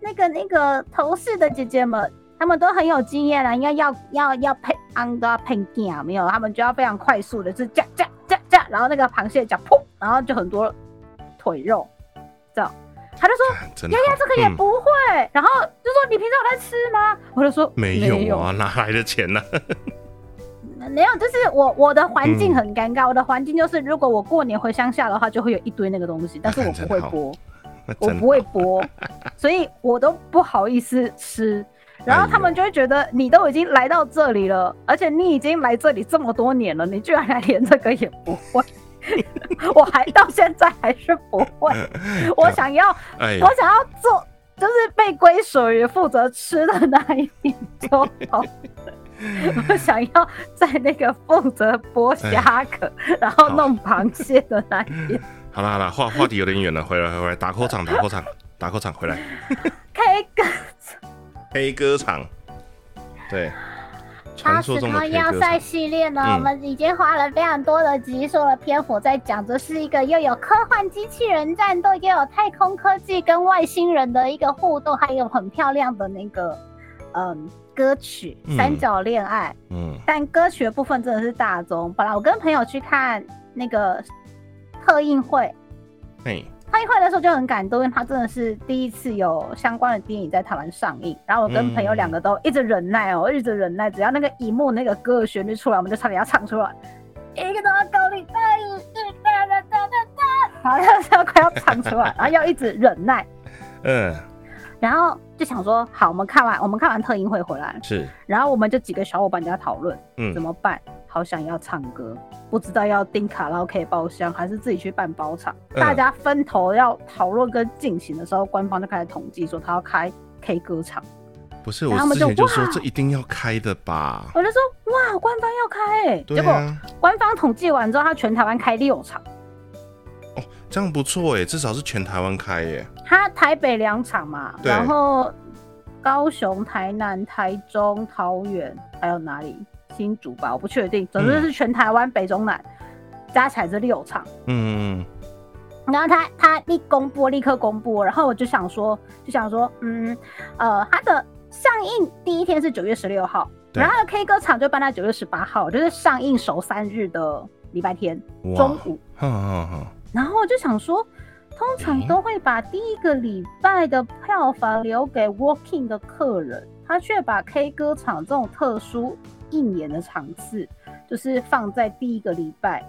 Speaker 2: 那个那个头饰的姐姐们，她们都很有经验了，应该要要要配安都要配啊，没有，她们就要非常快速的，就是夹夹夹夹，然后那个螃蟹脚噗，然后就很多腿肉，这样，他就说。丫丫这个也
Speaker 1: 嗯
Speaker 2: 不会，然后就说你平常有在吃吗？我就说
Speaker 1: 没有啊，哪来的钱呢？
Speaker 2: 没有，就是我我的环境
Speaker 1: 嗯
Speaker 2: 很尴尬，我的环境就是如果我过年回乡下的话，就会有一堆那个东西，但是我不会剥，我不会剥，所以我都不好意思吃。然后他们就会觉得你都已经来到这里了，而且你已经来这里这么多年了，你居然还连这个也不会，我还到现在还是不会。我想要，
Speaker 1: 哎
Speaker 2: 我，想要做，就是被归属于负责吃的那一点就好。我想要在那个负责剥虾壳，然后弄螃蟹的那一边。
Speaker 1: 好了好了，话话题有点远了，回来回来，打 call 场打 call 场 打 call 场回来。
Speaker 2: K 歌
Speaker 1: ，K 歌场，对，传
Speaker 2: 大石
Speaker 1: 说中的
Speaker 2: 头要塞系列呢，
Speaker 1: 嗯。
Speaker 2: 我们已经花了非常多的集数的篇幅在讲，这是一个又有科幻机器人战斗，又有太空科技跟外星人的一个互动，还有很漂亮的那个嗯歌曲
Speaker 1: 嗯《
Speaker 2: 三角恋爱》
Speaker 1: 嗯
Speaker 2: 但歌曲的部分真的是大宗。本来我跟朋友去看那个特映会，
Speaker 1: 嘿，
Speaker 2: 特映会的时候就很感动，因为他真的是第一次有相关的电影在台湾上映。然后我跟朋友两个都一直忍耐哦，一直忍耐，只要那个荧幕那个歌的旋律出来，我们就差点要唱出来。一个都要高丽大雨是哒哒哒哒哒，好像是要快要唱出来，然后要一直忍耐。
Speaker 1: 嗯，
Speaker 2: 然后就想说，好，我们看完我们看完特映会回来，
Speaker 1: 是，
Speaker 2: 然后我们就几个小伙伴在讨论。
Speaker 1: 嗯
Speaker 2: 怎么办？好想要唱歌，不知道要订卡拉 OK 包厢，还是自己去办包场。
Speaker 1: 嗯
Speaker 2: 大家分头要讨论跟进行的时候，官方就开始统计说他要开 K 歌场。
Speaker 1: 不是
Speaker 2: 他们
Speaker 1: 我之前就
Speaker 2: 就哇
Speaker 1: 说这一定要开的吧？
Speaker 2: 我就说哇，官方要开哎、结果官方统计完之后，他全台湾开六场，
Speaker 1: 这样不错哎，至少是全台湾开耶。
Speaker 2: 他台北两场嘛，然后高雄、台南、台中、桃园，还有哪里？新竹吧，我不确定。总之是全台湾北中南加起来这六场。
Speaker 1: 嗯，
Speaker 2: 然后他他一公布，立刻公布，然后我就想说，就想说，嗯，呃，他的上映第一天是九月十六号，然后他的 K 歌场就办在九月十八号，就是上映首三日的礼拜天中午。然后我就想说，通常都会把第一个礼拜的票房留给 Walking 的客人，他却把 K 歌场这种特殊应演的场次，就是放在第一个礼拜。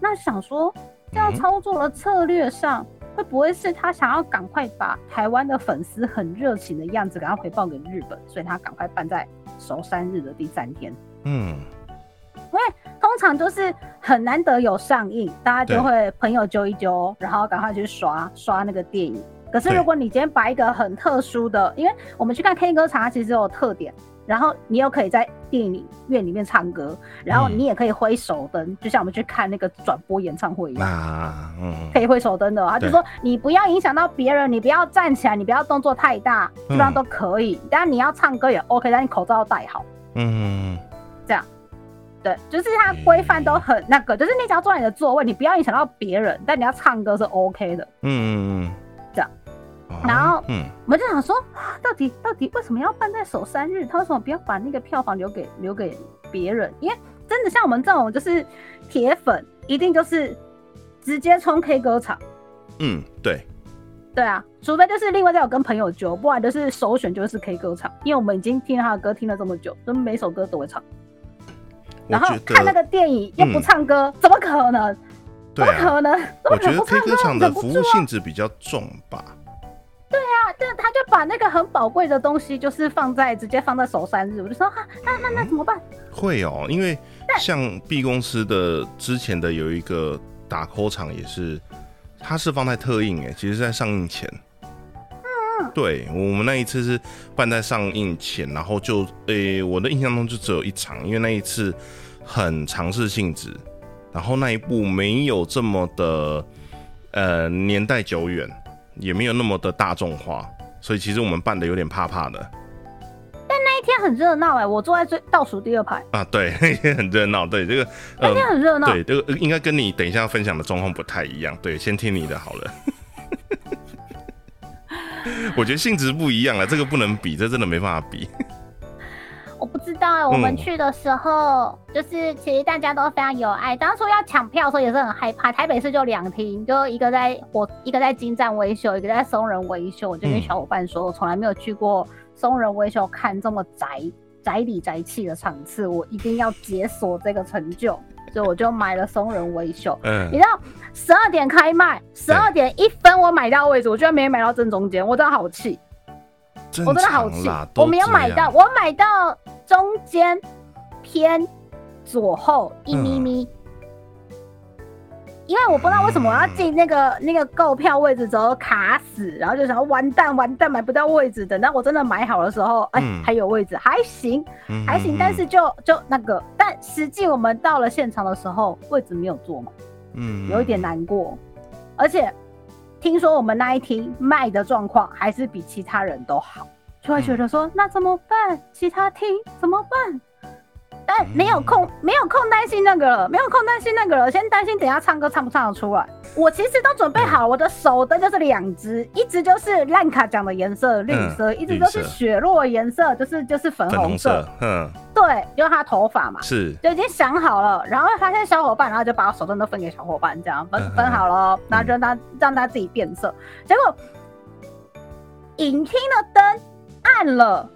Speaker 2: 那想说，这样
Speaker 1: 嗯
Speaker 2: 操作的策略上，会不会是他想要赶快把台湾的粉丝很热情的样子赶快回报给日本，所以他赶快办在首三日的第三天？
Speaker 1: 嗯，
Speaker 2: 通常就是很难得有上映，大家就会朋友揪一揪，然后赶快去刷刷那个电影。可是如果你今天把一个很特殊的，因为我们去看 K 歌场，它其实有特点，然后你又可以在电影院里面唱歌，然后
Speaker 1: 嗯
Speaker 2: 你也可以挥手灯，就像我们去看那个转播演唱会一样。
Speaker 1: 那嗯，
Speaker 2: 可以挥手灯的哦，他就说你不要影响到别人，你不要站起来，你不要动作太大，基本上
Speaker 1: 嗯
Speaker 2: 都可以。但你要唱歌也 OK，但你口罩要戴好。
Speaker 1: 嗯，
Speaker 2: 对，就是它规范都很那个，就是你只要坐在你的座位，你不要影响到别人，但你要唱歌是 OK 的。
Speaker 1: 嗯嗯嗯，
Speaker 2: 这样
Speaker 1: 哦，
Speaker 2: 然后
Speaker 1: 嗯，
Speaker 2: 我们就想说，啊到底到底为什么要办在首三日？他为什么不要把那个票房留给留给别人？因为真的像我们这种就是铁粉，一定就是直接冲 K 歌场。
Speaker 1: 嗯，对，
Speaker 2: 对啊，除非就是另外再有跟朋友揪，不然就是首选就是 K 歌场，因为我们已经听他的歌听了这么久，就每首歌都会唱。
Speaker 1: 我
Speaker 2: 然后
Speaker 1: 觉
Speaker 2: 看那，个电影又不
Speaker 1: 嗯
Speaker 2: 怎么怎么可能？怎
Speaker 1: 对啊，
Speaker 2: 么可能？怎么
Speaker 1: 我觉得 K
Speaker 2: 歌？
Speaker 1: 歌场的！服务性质比较重吧。
Speaker 2: 对啊，对，他就把那个很宝贵的东西，就是放在直接放在首三日，我就说哈，那那那怎么办？
Speaker 1: 会哦，因为像 B 公司的之前的有一个打 call 场也是，它是放在特映哎，其实在上映前。嗯，对我们那一次是办在上映前，然后就诶、我的印象中就只有一场，因为那一次很尝试性质，然后那一部没有这么的呃年代久远，也没有那么的大众化，所以其实我们办的有点怕怕的。
Speaker 2: 但那一天很热闹哎，我坐在最倒数第二排，
Speaker 1: 啊，对，那天很热闹。对，这个
Speaker 2: 那天很热闹。
Speaker 1: 对，这个呃应该跟你等一下分享的状况不太一样。对，先听你的好了。我觉得性质不一样了，这个不能比，这真的没办法比。
Speaker 2: 我不知道哎，我们
Speaker 1: 嗯
Speaker 2: 去的时候，就是其实大家都非常有爱。当初要抢票的时候也是很害怕，台北市就两厅，就一个在火一个在金站维修，一个在松仁维修。我就跟
Speaker 1: 嗯
Speaker 2: 小伙伴说，我从来没有去过松仁维修看这么宅宅里宅气的场次，我一定要解锁这个成就，所以我就买了松仁维修。
Speaker 1: 嗯
Speaker 2: 你，知道十二点开卖，十二点一分我买到位置，我居然没买到正中间，我真的好气。我真的好气我没有买到，我买到中间偏左后一咪咪，因为我不知道为什么我要进那个那个购票位置之后卡死，然后就想完蛋完蛋买不到位置，等到我真的买好的时候，哎、
Speaker 1: 嗯。
Speaker 2: 还有位置，还行
Speaker 1: 嗯
Speaker 2: 还行，但是就就那个，但实际我们到了现场的时候，位置没有坐嘛，
Speaker 1: 嗯
Speaker 2: 有一点难过，而且听说我们那一厅卖的状况还是比其他人都好，就会觉得说、那怎么办？其他厅怎么办？但没有空，没有空担心那个了，没有空担心那个了，先担心等下唱歌唱不唱得出来。我其实都准备好，我的手灯就是两只，一只就是烂卡讲的颜色绿色，一只就是雪落颜色，就是就是粉
Speaker 1: 粉红
Speaker 2: 红色。
Speaker 1: 嗯，
Speaker 2: 对，因为他头发嘛。
Speaker 1: 是，
Speaker 2: 就已经想好了，然后发现小伙伴，然后就把手灯都分给小伙伴，这样分
Speaker 1: 嗯
Speaker 2: 分好了哦，然后就让他让他自己变色。结果影厅的灯暗了，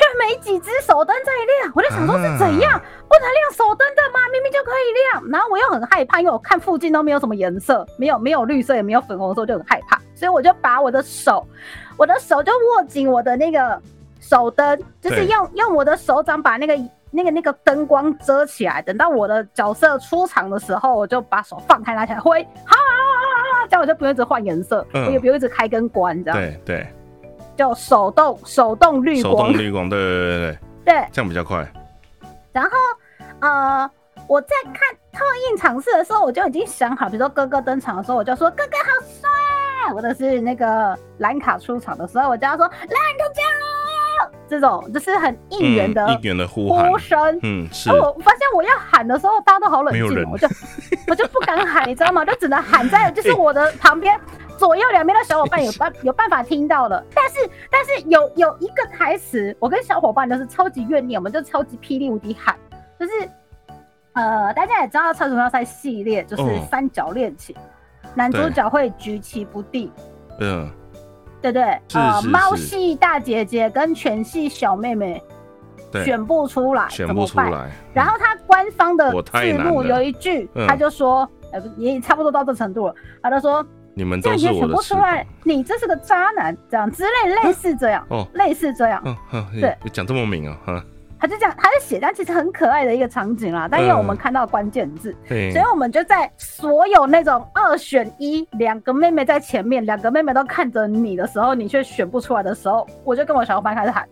Speaker 2: 却没几只手灯在亮，我就想说是怎样，
Speaker 1: 啊
Speaker 2: 不能亮手灯的吗？明明就可以亮。然后我又很害怕，因为我看附近都没有什么颜色，没有没有绿色，也没有粉红色，我就很害怕，所以我就把我的手，我的手就握紧我的那个手灯，就是用用我的手掌把那个那个那个灯光遮起来。等到我的角色出场的时候，我就把手放开拿起来挥，好，这样我就不用一直换颜色，
Speaker 1: 嗯
Speaker 2: 我也不用一直开跟关，这样
Speaker 1: 对对，
Speaker 2: 就手动手动绿
Speaker 1: 手
Speaker 2: 光
Speaker 1: 动，绿光，对对对对，
Speaker 2: 对。
Speaker 1: 这样比较快。
Speaker 2: 然后呃，我在看特映场次的时候，我就已经想好，比如说哥哥登场的时候，我就说哥哥好帅，或者是那个兰卡出场的时候，我就要说兰卡加油，这种就是很应援的
Speaker 1: 嗯应援的呼喊
Speaker 2: 呼，声。
Speaker 1: 嗯，是
Speaker 2: 我发现我要喊的时候，大家都好冷静哦，我就我就不敢喊，你知道吗？就只能喊在 就是我的旁边。左右两边的小伙伴有办 有办法听到了，但是但是有有一个台词，我跟小伙伴都是超级怨念，我们就超级霹雳无敌喊，就是呃，大家也知道《超级要塞》系列就是
Speaker 1: 嗯。
Speaker 2: 三角恋情，男主角会举棋不定，
Speaker 1: 嗯，
Speaker 2: 对对？
Speaker 1: 是
Speaker 2: 呃，猫系大姐姐跟犬系小妹妹
Speaker 1: 对，
Speaker 2: 选不出来，
Speaker 1: 选？不出来。
Speaker 2: 然后他官方的字幕有一句，
Speaker 1: 嗯。
Speaker 2: 他就说，呃，不也差不多到这程度了，他就说
Speaker 1: 你们
Speaker 2: 这样也选
Speaker 1: 都是我的
Speaker 2: 不出来。，你这是个渣男，这样之类类似这样，
Speaker 1: 哦，
Speaker 2: 类似这样，
Speaker 1: 嗯哼，
Speaker 2: 对，
Speaker 1: 讲这么明啊，哈，
Speaker 2: 他就这样，他就写，但其实很可爱的一个场景啦，但因为我们
Speaker 1: 嗯
Speaker 2: 看到关键字，
Speaker 1: 对。
Speaker 2: 所以，我们就在所有那种二选一，两个妹妹在前面，两个妹妹都看着你的时候，你却选不出来的时候，我就跟我小伙伴开始喊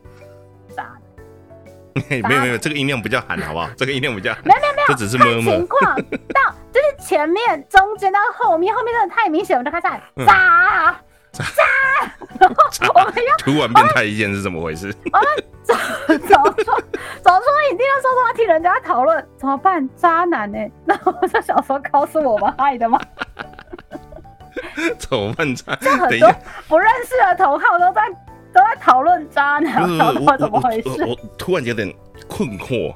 Speaker 1: 没有没有，这个音量比较喊，好不好？这个音量比较喊，
Speaker 2: 没有没有没有，
Speaker 1: 这只是么
Speaker 2: 看情，况，到就是前面、中间到后面，后面真的太明显，我就开始喊
Speaker 1: 嗯
Speaker 2: 渣渣，然后我们要
Speaker 1: 突然变态一件是怎么回事？
Speaker 2: 走出走出影厅的时候，都要听人家讨论怎么办，渣男呢、然后我就想说，告诉我们害的吗？
Speaker 1: 怎么办？这
Speaker 2: 就很多不认识的同号都在都在讨论渣男，
Speaker 1: 不是
Speaker 2: 然后
Speaker 1: 我
Speaker 2: 怎么回事？
Speaker 1: 我突然有点困惑，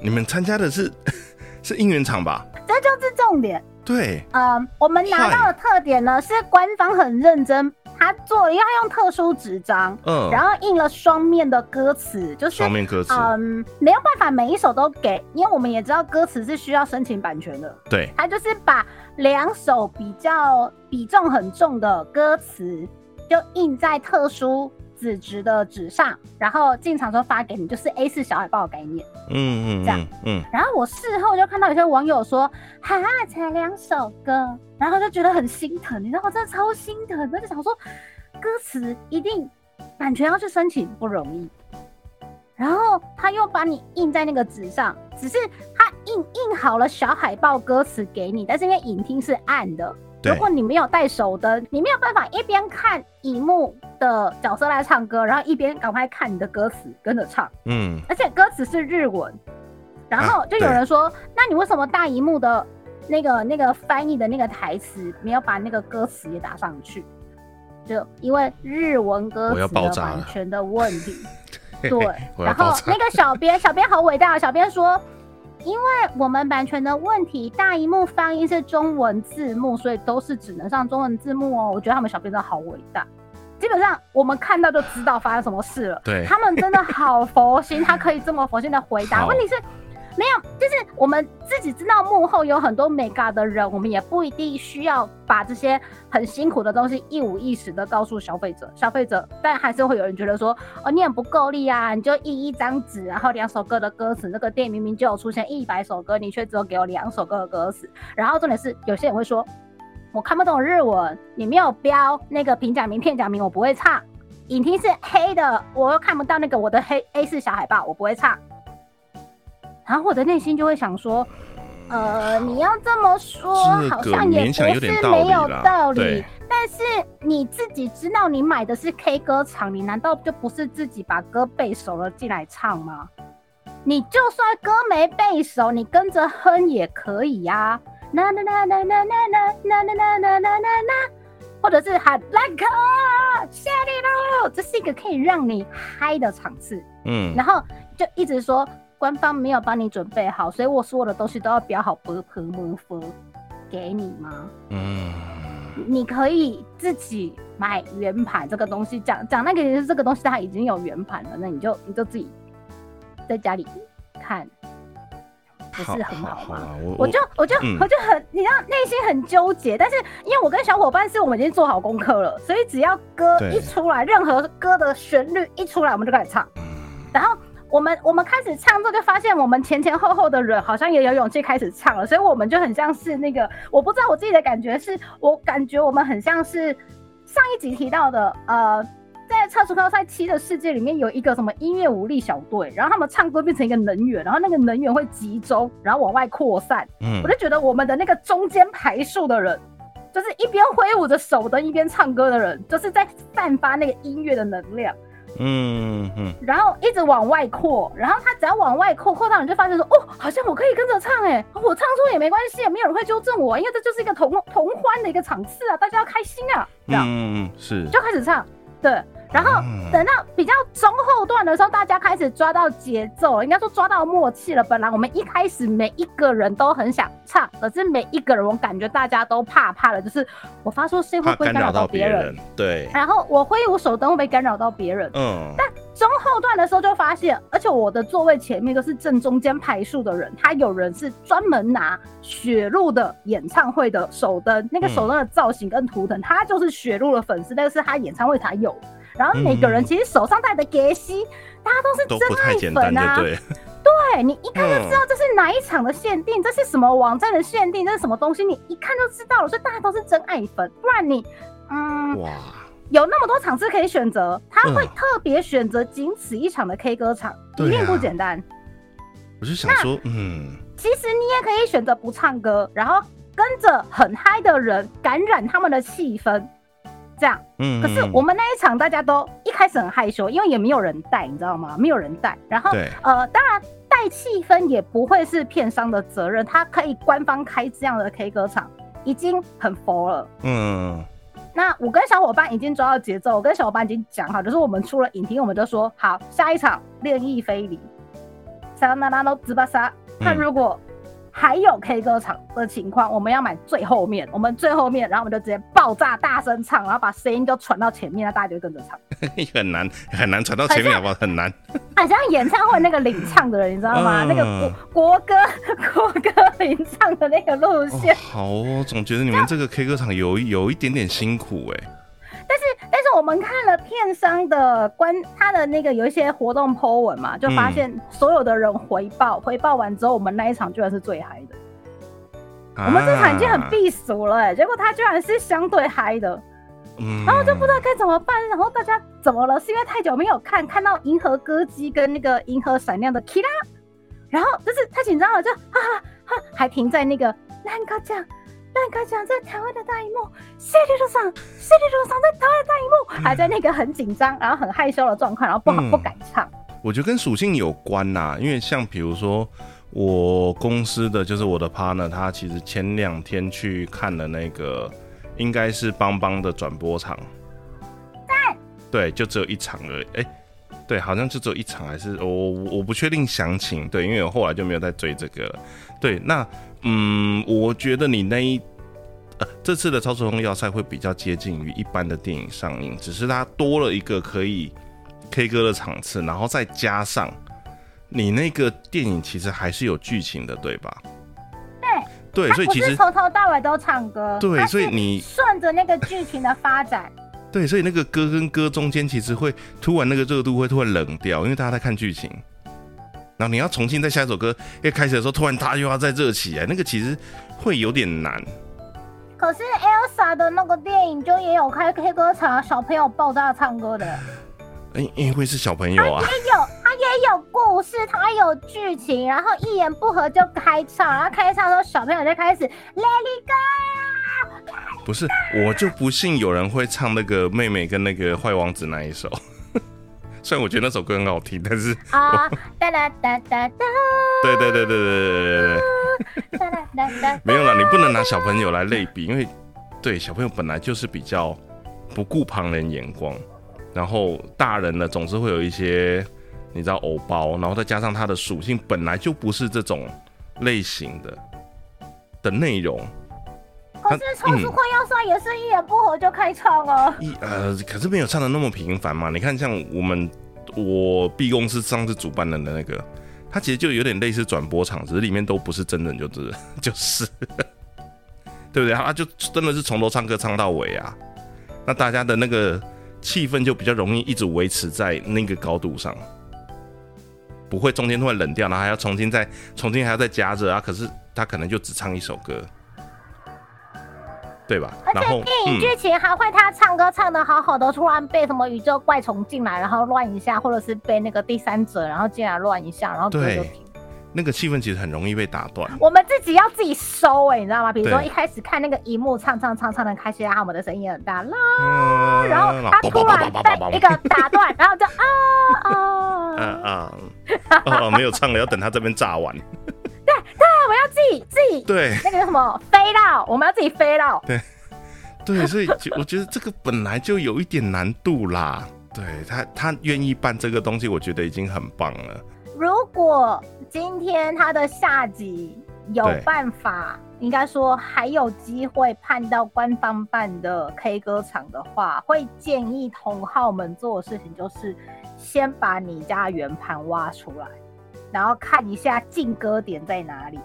Speaker 1: 你们参加的是 是应援场吧？
Speaker 2: 这就是重点。
Speaker 1: 对，
Speaker 2: 嗯，我们拿到的特点呢是官方很认真，他做要用特殊纸张，
Speaker 1: 嗯，
Speaker 2: 然后印了双面的歌词，就是
Speaker 1: 双面歌词，
Speaker 2: 嗯，没有办法每一首都给，因为我们也知道歌词是需要申请版权的。
Speaker 1: 对，
Speaker 2: 他就是把两首比较比重很重的歌词，就印在特殊纸质的纸上，然后进场时候发给你，就是 A 四小海报的概念。
Speaker 1: 嗯嗯
Speaker 2: 这样
Speaker 1: 嗯嗯，
Speaker 2: 然后我事后就看到有些网友说，哈，才两首歌，然后就觉得很心疼，你知道吗？真的超心疼的，就想说，歌词一定版权要去申请不容易，然后他又把你印在那个纸上，只是他印印好了小海报歌词给你，但是因为影厅是暗的，
Speaker 1: 对
Speaker 2: 如果你没有带手灯，你没有办法一边看荧幕的角色来唱歌，然后一边赶快看你的歌词跟着唱。
Speaker 1: 嗯，
Speaker 2: 而且歌词是日文，然后
Speaker 1: 啊
Speaker 2: 就有人说，那你为什么大荧幕的那个那个翻译的那个台词没有把那个歌词也打上去？就因为日文歌词的版权的问题。
Speaker 1: 嘿
Speaker 2: 对然后那，个小编，小编好伟大，小编说。因为我们版权的问题，大荧幕翻译是中文字幕，所以都是只能上中文字幕哦。我觉得他们小编真的好伟大，基本上我们看到就知道发生什么事了。
Speaker 1: 对
Speaker 2: 他们真的好佛心，他可以这么佛心的回答。问题是，没有，就是我们自己知道幕后有很多美嘎的人，我们也不一定需要把这些很辛苦的东西一五一十的告诉消费者。消费者，但还是会有人觉得说，哦，你很不够力啊，你就印一张纸，然后两首歌的歌词，那个店明明就有出现一百首歌，你却只有给我两首歌的歌词。然后重点是，有些人会说，我看不懂日文，你没有标那个平假名片假名，我不会唱。影厅是黑的，我又看不到那个我的黑 A 四小海报，我不会唱。然后我的内心就会想说，呃，你要这么说，好像也不是没有道理。但是你自己知道，你买的是 K 歌场，你难道就不是自己把歌背熟了进来唱吗？你就算歌没背熟，你跟着哼也可以呀。啦啦啦啦啦啦啦啦啦啦啦啦，或者是喊 Like Shut It Out，这是一个可以让你嗨的场次。嗯，然后就一直说。官方没有帮你准备好，所以我所有的东西都要标好 b p m f 给你吗？嗯，你可以自己买圆盘这个东西，讲讲那个这个东西它已经有圆盘了，那你就你就自己在家里看，不是很好吗？我就我就我就很，你知道内心很纠结，但是因为我跟小伙伴是我们已经做好功课了，所以只要歌一出来，任何歌的旋律一出来，我们就开始唱，然后。我们我们开始唱之后，就发现我们前前后后的人好像也有勇气开始唱了，所以我们就很像是那个，我不知道我自己的感觉是，我感觉我们很像是上一集提到的，呃，在超速高赛七的世界里面有一个什么音乐武力小队，然后他们唱歌变成一个能源，然后那个能源会集中，然后往外扩散。嗯，我就觉得我们的那个中间排数的人，就是一边挥舞着手灯一边唱歌的人，就是在散发那个音乐的能量。嗯嗯，然后一直往外扩，然后他只要往外扩，扩到你就发现说，哦，好像我可以跟着唱，哎，我唱错也没关系，没有人会纠正我，因为这就是一个同同欢的一个场次啊，大家要开心啊，这样，嗯嗯是，就开始唱，对。然后等到比较中后段的时候，大家开始抓到节奏了，应该说抓到默契了。本来我们一开始每一个人都很想唱，可是每一个人我感觉大家都怕怕的，就是我发出声会不会干扰到别人？
Speaker 1: 对。
Speaker 2: 然后我挥舞手灯会不会干扰到别人？嗯。但中后段的时候就发现，而且我的座位前面都是正中间排数的人，他有人是专门拿雪露的演唱会的手灯，那个手灯的造型跟图腾，他就是雪露的粉丝，那个是他演唱会才有。然后每个人其实手上戴的格西，大家都是真爱粉啊！对，你一看就知道这是哪一场的限定，这是什么网站的限定，这是什么东西，你一看就知道了。所以大家都是真爱粉，不然你，嗯，哇，有那么多场次可以选择，他会特别选择仅此一场的 K 歌场，一定不简单。
Speaker 1: 我就想说，嗯，
Speaker 2: 其实你也可以选择不唱歌，然后跟着很嗨的人感染他们的气氛。这样，嗯，可是我们那一场大家都一开始很害羞，因为也没有人带，你知道吗？没有人带，然后，呃，当然带气氛也不会是片商的责任，他可以官方开这样的 K 歌场，已经很佛了。嗯，那我跟小伙伴已经抓到节奏，我跟小伙伴已经讲好，就是我们出了影厅，我们就说好，下一场恋意非离，沙拉拉都直巴沙，那如果。还有 K 歌场的情况，我们要买最后面，我们最后面，然后我们就直接爆炸大声唱，然后把声音都传到前面，那大家就跟着唱。
Speaker 1: 很难很难传到前面，好不好？很难。
Speaker 2: 很像演唱会那个领唱的人，你知道吗？那个国国歌 国歌领唱的那个路线。
Speaker 1: 好，哦，总觉得你们这个 K 歌场有有一点点辛苦哎。
Speaker 2: 但是，但是我们看了片商的关，他的那个有一些活动 po 文嘛，就发现所有的人回报，回报完之后，我们那一场居然是最嗨的。我们这场已经很避俗了，哎，结果他居然是相对嗨的，嗯，然后就不知道该怎么办。然后大家怎么了？是因为太久没有看，看到银河歌姬跟那个银河闪亮的 Kira，然后就是太紧张了，就哈哈哈，还停在那个兰卡酱。但刚讲在台湾的大荧幕，谢丽路上，谢丽路上在台湾大荧幕，还在那个很紧张，然后很害羞的状况，然后不好不敢唱。
Speaker 1: 我觉得跟属性有关呐，因为像比如说我公司的就是我的 partner，他其实前两天去看了那个应该是邦邦的转播场，对，对，就只有一场而已。哎，对，好像就只有一场，还是我我不确定详情。对，因为我后来就没有再追这个了。对，那。嗯，我觉得你那一呃这次的超时空要塞会比较接近于一般的电影上映，只是它多了一个可以 K 歌的场次，然后再加上你那个电影其实还是有剧情的，对吧？
Speaker 2: 对，
Speaker 1: 对，所以其实
Speaker 2: 从头到尾都唱歌。
Speaker 1: 对，所以你
Speaker 2: 顺着那个剧情的发展。
Speaker 1: 对，所以那个歌跟歌中间其实会突然那个热度会突然冷掉，因为大家在看剧情。然后你要重新再下一首歌，一开始的时候突然他又要再热起来，那个其实会有点难。
Speaker 2: 可是 Elsa 的那个电影就也有开 K 歌场，小朋友爆炸唱歌的。
Speaker 1: 因因为是小朋友啊。
Speaker 2: 也有，他也有故事，他有剧情，然后一言不合就开唱，然后开唱的时候小朋友就开始 Let it go。
Speaker 1: 不是，我就不信有人会唱那个妹妹跟那个坏王子那一首。虽然我觉得那首歌很好听，但是啊，哒啦哒哒哒，对对对对对对对对，没有啦，你不能拿小朋友来类比，因为对小朋友本来就是比较不顾旁人眼光，然后大人呢总是会有一些你知道偶包，然后再加上他的属性本来就不是这种类型的的内容。
Speaker 2: 可是超速快要帅也是一言不合就开唱啊！
Speaker 1: 一呃，可是没有唱的那么频繁嘛。你看，像我们我 B 公司上次主办的那个，他其实就有点类似转播场，只是里面都不是真人，就是 就是，对不对？他就真的是从头唱歌唱到尾啊。那大家的那个气氛就比较容易一直维持在那个高度上，不会中间突然冷掉，然后还要重新再重新还要再加热啊。可是他可能就只唱一首歌。对吧？
Speaker 2: 而且电影剧情还会他唱歌唱的好好的，突然被什么宇宙怪虫进来，然后乱一下，或者是被那个第三者然后进来乱一下，然后歌就停。
Speaker 1: 那个气氛其实很容易被打断。
Speaker 2: 我们自己要自己收哎，你知道吗？比如说一开始看那个荧幕唱唱唱唱的开心，然后我们的声音很大啦，然后他突然被一个打断，然后就啊
Speaker 1: 啊啊啊！没有唱了，要等他这边炸完。
Speaker 2: 自己自己
Speaker 1: 对
Speaker 2: 那个叫什么飞到，我们要自己飞到。
Speaker 1: 对对，所以我觉得这个本来就有一点难度啦。对他，他愿意办这个东西，我觉得已经很棒了。
Speaker 2: 如果今天他的下集有办法，应该说还有机会判到官方办的 K 歌场的话，会建议同号们做的事情就是先把你家圆盘挖出来。然后看一下进歌点在哪里，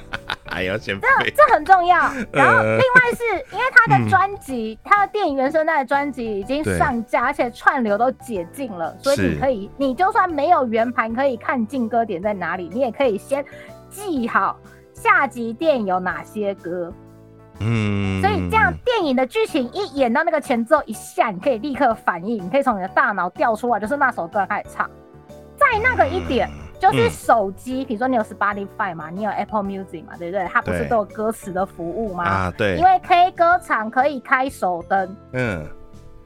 Speaker 1: 还要先
Speaker 2: 这这很重要。然后另外是因为他的专辑，他的电影原声带的专辑已经上架，而且串流都解禁了，所以你可以，你就算没有圆盘可以看进歌点在哪里，你也可以先记好下集电影有哪些歌。嗯，所以这样电影的剧情一演到那个前奏一下，你可以立刻反应，你可以从你的大脑调出来，就是那首歌开始唱。在那个一点，就是手机，比如说你有 Spotify 嘛，你有 Apple Music 嘛，对不对？它不是都有歌词的服务吗？
Speaker 1: 啊，对。
Speaker 2: 因为 K 歌场可以开手灯。嗯。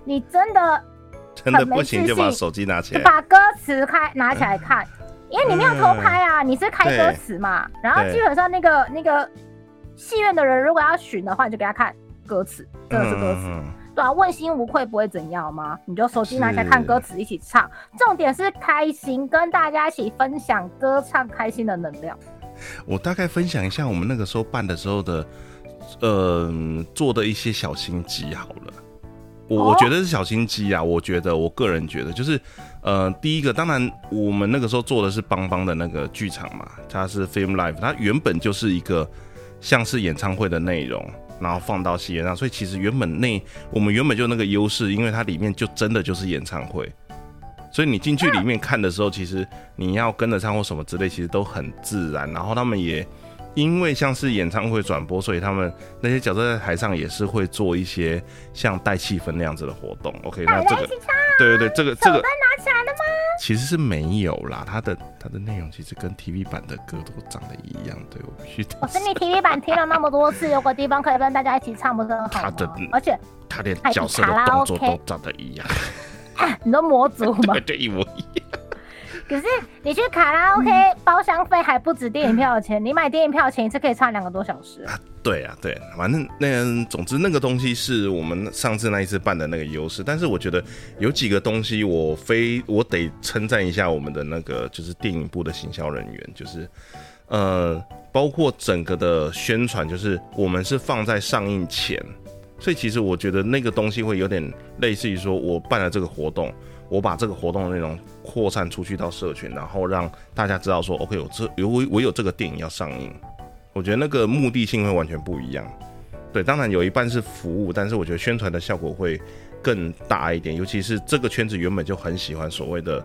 Speaker 2: 你真的
Speaker 1: 真的不行，就把手机拿起来，
Speaker 2: 把歌词开拿起来看，因为你没有偷拍啊，你是开歌词嘛。然后基本上那个那个戏院的人如果要寻的话，你就给他看歌词，真的是歌词。对啊，问心无愧不会怎样吗？你就手机拿起来看歌词，一起唱。重点是开心，跟大家一起分享歌唱开心的能量。
Speaker 1: 我大概分享一下我们那个时候办的时候的，呃，做的一些小心机好了。我我觉得是小心机啊。我觉得我个人觉得就是，呃，第一个，当然我们那个时候做的是邦邦的那个剧场嘛，它是 Film Live，它原本就是一个像是演唱会的内容。然后放到戏院上，所以其实原本那我们原本就那个优势，因为它里面就真的就是演唱会，所以你进去里面看的时候，其实你要跟着唱或什么之类，其实都很自然。然后他们也因为像是演唱会转播，所以他们那些角色在台上也是会做一些像带气氛那样子的活动。OK，那这个对对对，这个这个
Speaker 2: 拿起来了吗？
Speaker 1: 其实是没有啦，它的它的内容其实跟 TV 版的歌都长得一样，对我必须。
Speaker 2: 我是你 TV 版听了那么多次，有个地方可以跟大家一起唱，不是很好
Speaker 1: 他的，
Speaker 2: 而且
Speaker 1: 他连角色的动作都长得一样。
Speaker 2: 你说模组吗？
Speaker 1: 对，一模一样。
Speaker 2: 可是你去卡拉 OK 包厢费还不止电影票的钱，你买电影票钱一次可以唱两个多小时
Speaker 1: 啊！对啊，对，反正那总之那个东西是我们上次那一次办的那个优势，但是我觉得有几个东西我非我得称赞一下我们的那个就是电影部的行销人员，就是呃包括整个的宣传，就是我们是放在上映前所以其实我觉得那个东西会有点类似于说，我办了这个活动，我把这个活动的内容扩散出去到社群，然后让大家知道说，OK，我这有我我有这个电影要上映。我觉得那个目的性会完全不一样。对，当然有一半是服务，但是我觉得宣传的效果会更大一点，尤其是这个圈子原本就很喜欢所谓的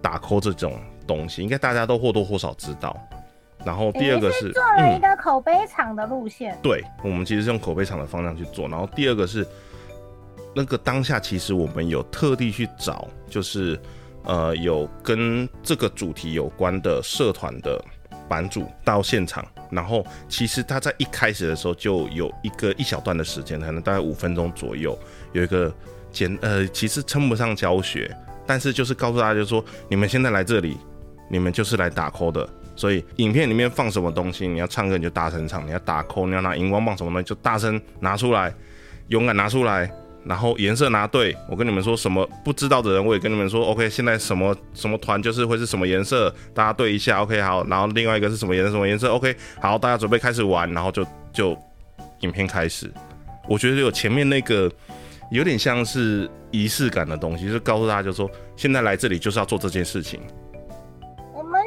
Speaker 1: 打 call 这种东西，应该大家都或多或少知道。然后第二个
Speaker 2: 是做了一个口碑场的路线，
Speaker 1: 对我们其实是用口碑场的方向去做。然后第二个是那个当下，其实我们有特地去找，就是呃有跟这个主题有关的社团的版主到现场。然后其实他在一开始的时候就有一个一小段的时间，可能大概五分钟左右，有一个简呃其实称不上教学，但是就是告诉大家就说，你们现在来这里，你们就是来打 call 的。所以影片里面放什么东西，你要唱歌你就大声唱，你要打 call 你要拿荧光棒什么东西就大声拿出来，勇敢拿出来，然后颜色拿对。我跟你们说什么不知道的人，我也跟你们说，OK，现在什么什么团就是会是什么颜色，大家对一下，OK，好。然后另外一个是什么颜色什么颜色，OK，好，大家准备开始玩，然后就就影片开始。我觉得有前面那个有点像是仪式感的东西，就告诉大家就说，现在来这里就是要做这件事情。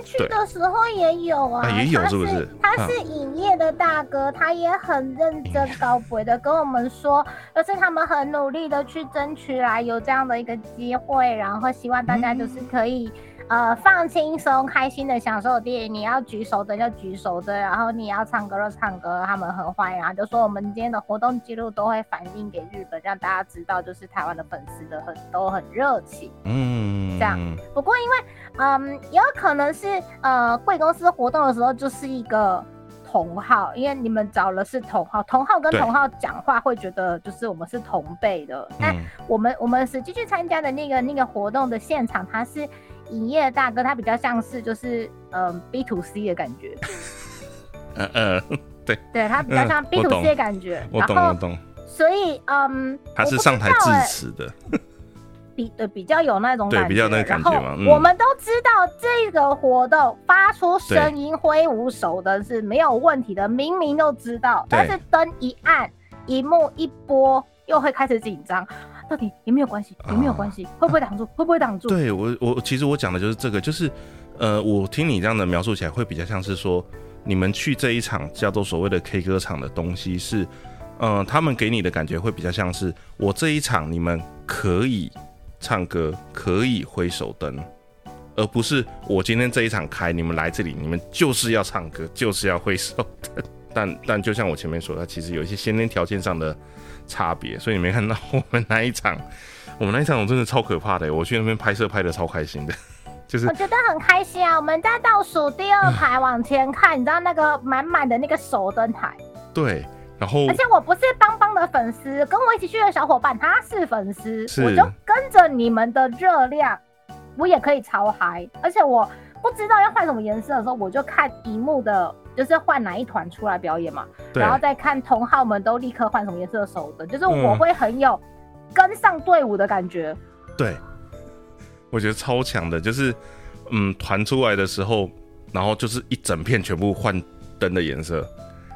Speaker 2: 去的时候也有啊，
Speaker 1: 也有是不是？
Speaker 2: 他是影业的大哥，他也很认真高贵的跟我们说，而是他们很努力的去争取来有这样的一个机会，然后希望大家就是可以。呃，放轻松、开心的享受电影。你要举手的就举手的，然后你要唱歌就唱歌，他们很欢迎啊。就说我们今天的活动记录都会反映给日本，让大家知道，就是台湾的粉丝的很都很热情。嗯，这样。不过因为，嗯，也有可能是呃贵公司活动的时候就是一个同号，因为你们找了是同号，同号跟同号讲话会觉得就是我们是同辈的。但我们我们实际去参加的那个那个活动的现场，它是。营业大哥，他比较像是就是嗯 B to C 的感觉，
Speaker 1: 嗯 嗯，对，
Speaker 2: 对他比较像 B to C 的感觉，
Speaker 1: 我懂我懂，
Speaker 2: 所以嗯，
Speaker 1: 他是上台致辞的，
Speaker 2: 比对比较有那种
Speaker 1: 对比较那个感觉嘛，
Speaker 2: 我们都知道这个活动发出声音挥舞手的是没有问题的，明明都知道，但是灯一暗，荧幕一播，又会开始紧张。到底有没有关系？有没有关系？会不会挡住？会不会挡住？
Speaker 1: 对我，我其实我讲的就是这个，就是，呃，我听你这样的描述起来，会比较像是说，你们去这一场叫做所谓的 K 歌场的东西是，嗯，他们给你的感觉会比较像是，我这一场你们可以唱歌，可以挥手灯，而不是我今天这一场开，你们来这里，你们就是要唱歌，就是要挥手灯。但 但就像我前面说，它其实有一些先天条件上的。差别，所以你没看到我们那一场，我们那一场我真的超可怕的。我去那边拍摄拍的超开心的，就是
Speaker 2: 我觉得很开心啊。我们在倒数第二排往前看，你知道那个满满的那个手灯台，
Speaker 1: 对，然后
Speaker 2: 而且我不是邦邦的粉丝，跟我一起去的小伙伴他是粉丝，我就跟着你们的热量，我也可以超嗨。而且我不知道要换什么颜色的时候，我就看荧幕的。就是换哪一团出来表演嘛，然后再看同号们都立刻换什么颜色的手灯，就是我会很有跟上队伍的感觉。
Speaker 1: 对，我觉得超强的，就是嗯，团出来的时候，然后就是一整片全部换灯的颜色，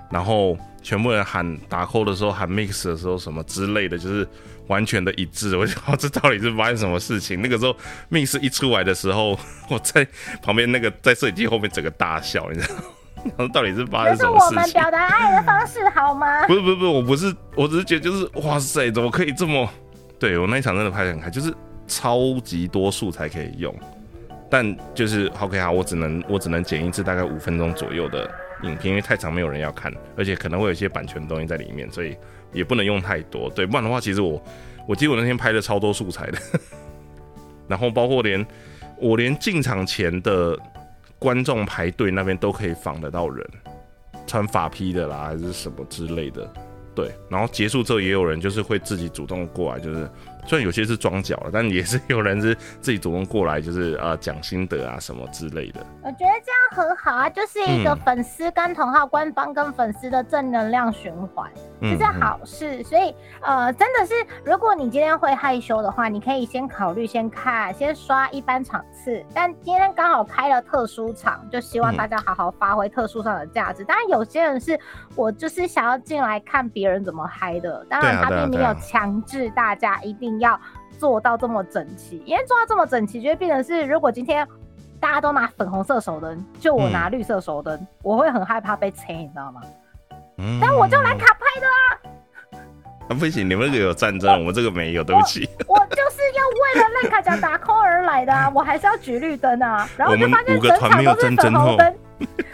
Speaker 1: 然后全部人喊打 call 的时候喊 mix 的时候什么之类的，就是完全的一致。我想这到底是发生什么事情？那个时候 mix 一出来的时候，我在旁边那个在摄影机后面整个大笑，你知道。然后到底是发生什么事情？
Speaker 2: 这是我们表达爱的方式，好吗？
Speaker 1: 不是不是不是，我不是，我只是觉得就是哇塞，怎么可以这么？对我那一场真的拍的很开，就是超级多素材可以用，但就是 OK 啊，我只能我只能剪一次大概五分钟左右的影片，因为太长没有人要看，而且可能会有一些版权东西在里面，所以也不能用太多。对，不然的话，其实我我记得我那天拍了超多素材的，然后包括连我连进场前的。观众排队那边都可以访得到人，穿法披的啦，还是什么之类的，对。然后结束之后，也有人就是会自己主动过来，就是虽然有些是装脚了，但也是有人是自己主动过来，就是啊讲心得啊什么之类的。
Speaker 2: 我觉得这样很好啊，就是一个
Speaker 1: 嗯
Speaker 2: 粉丝跟同号、官方跟粉丝的正能量循环，这
Speaker 1: 嗯
Speaker 2: 是好事。所以呃，真的是，如果你今天会害羞的话，你可以先考虑先看，先刷一般场次。但今天刚好开了特殊场，就希望
Speaker 1: 嗯
Speaker 2: 大家好好发挥特殊上的价值。当然，有些人是我就是想要进来看别人怎么嗨的，当然他并没有强制大家一定要做到这么整齐，因为做到这么整齐，就会变成是如果今天。大家都拿粉红色手灯，就我
Speaker 1: 嗯
Speaker 2: 拿绿色手灯，我会很害怕被催，你知道吗？
Speaker 1: 嗯，
Speaker 2: 但我就来卡拍的啊，
Speaker 1: 啊不行，你们那个有战争，我们这个没有，对不起。
Speaker 2: 我就是要为了烂卡奖打 call 而来的啊，我还是要举绿灯啊。然后我就发现整场都是粉红灯，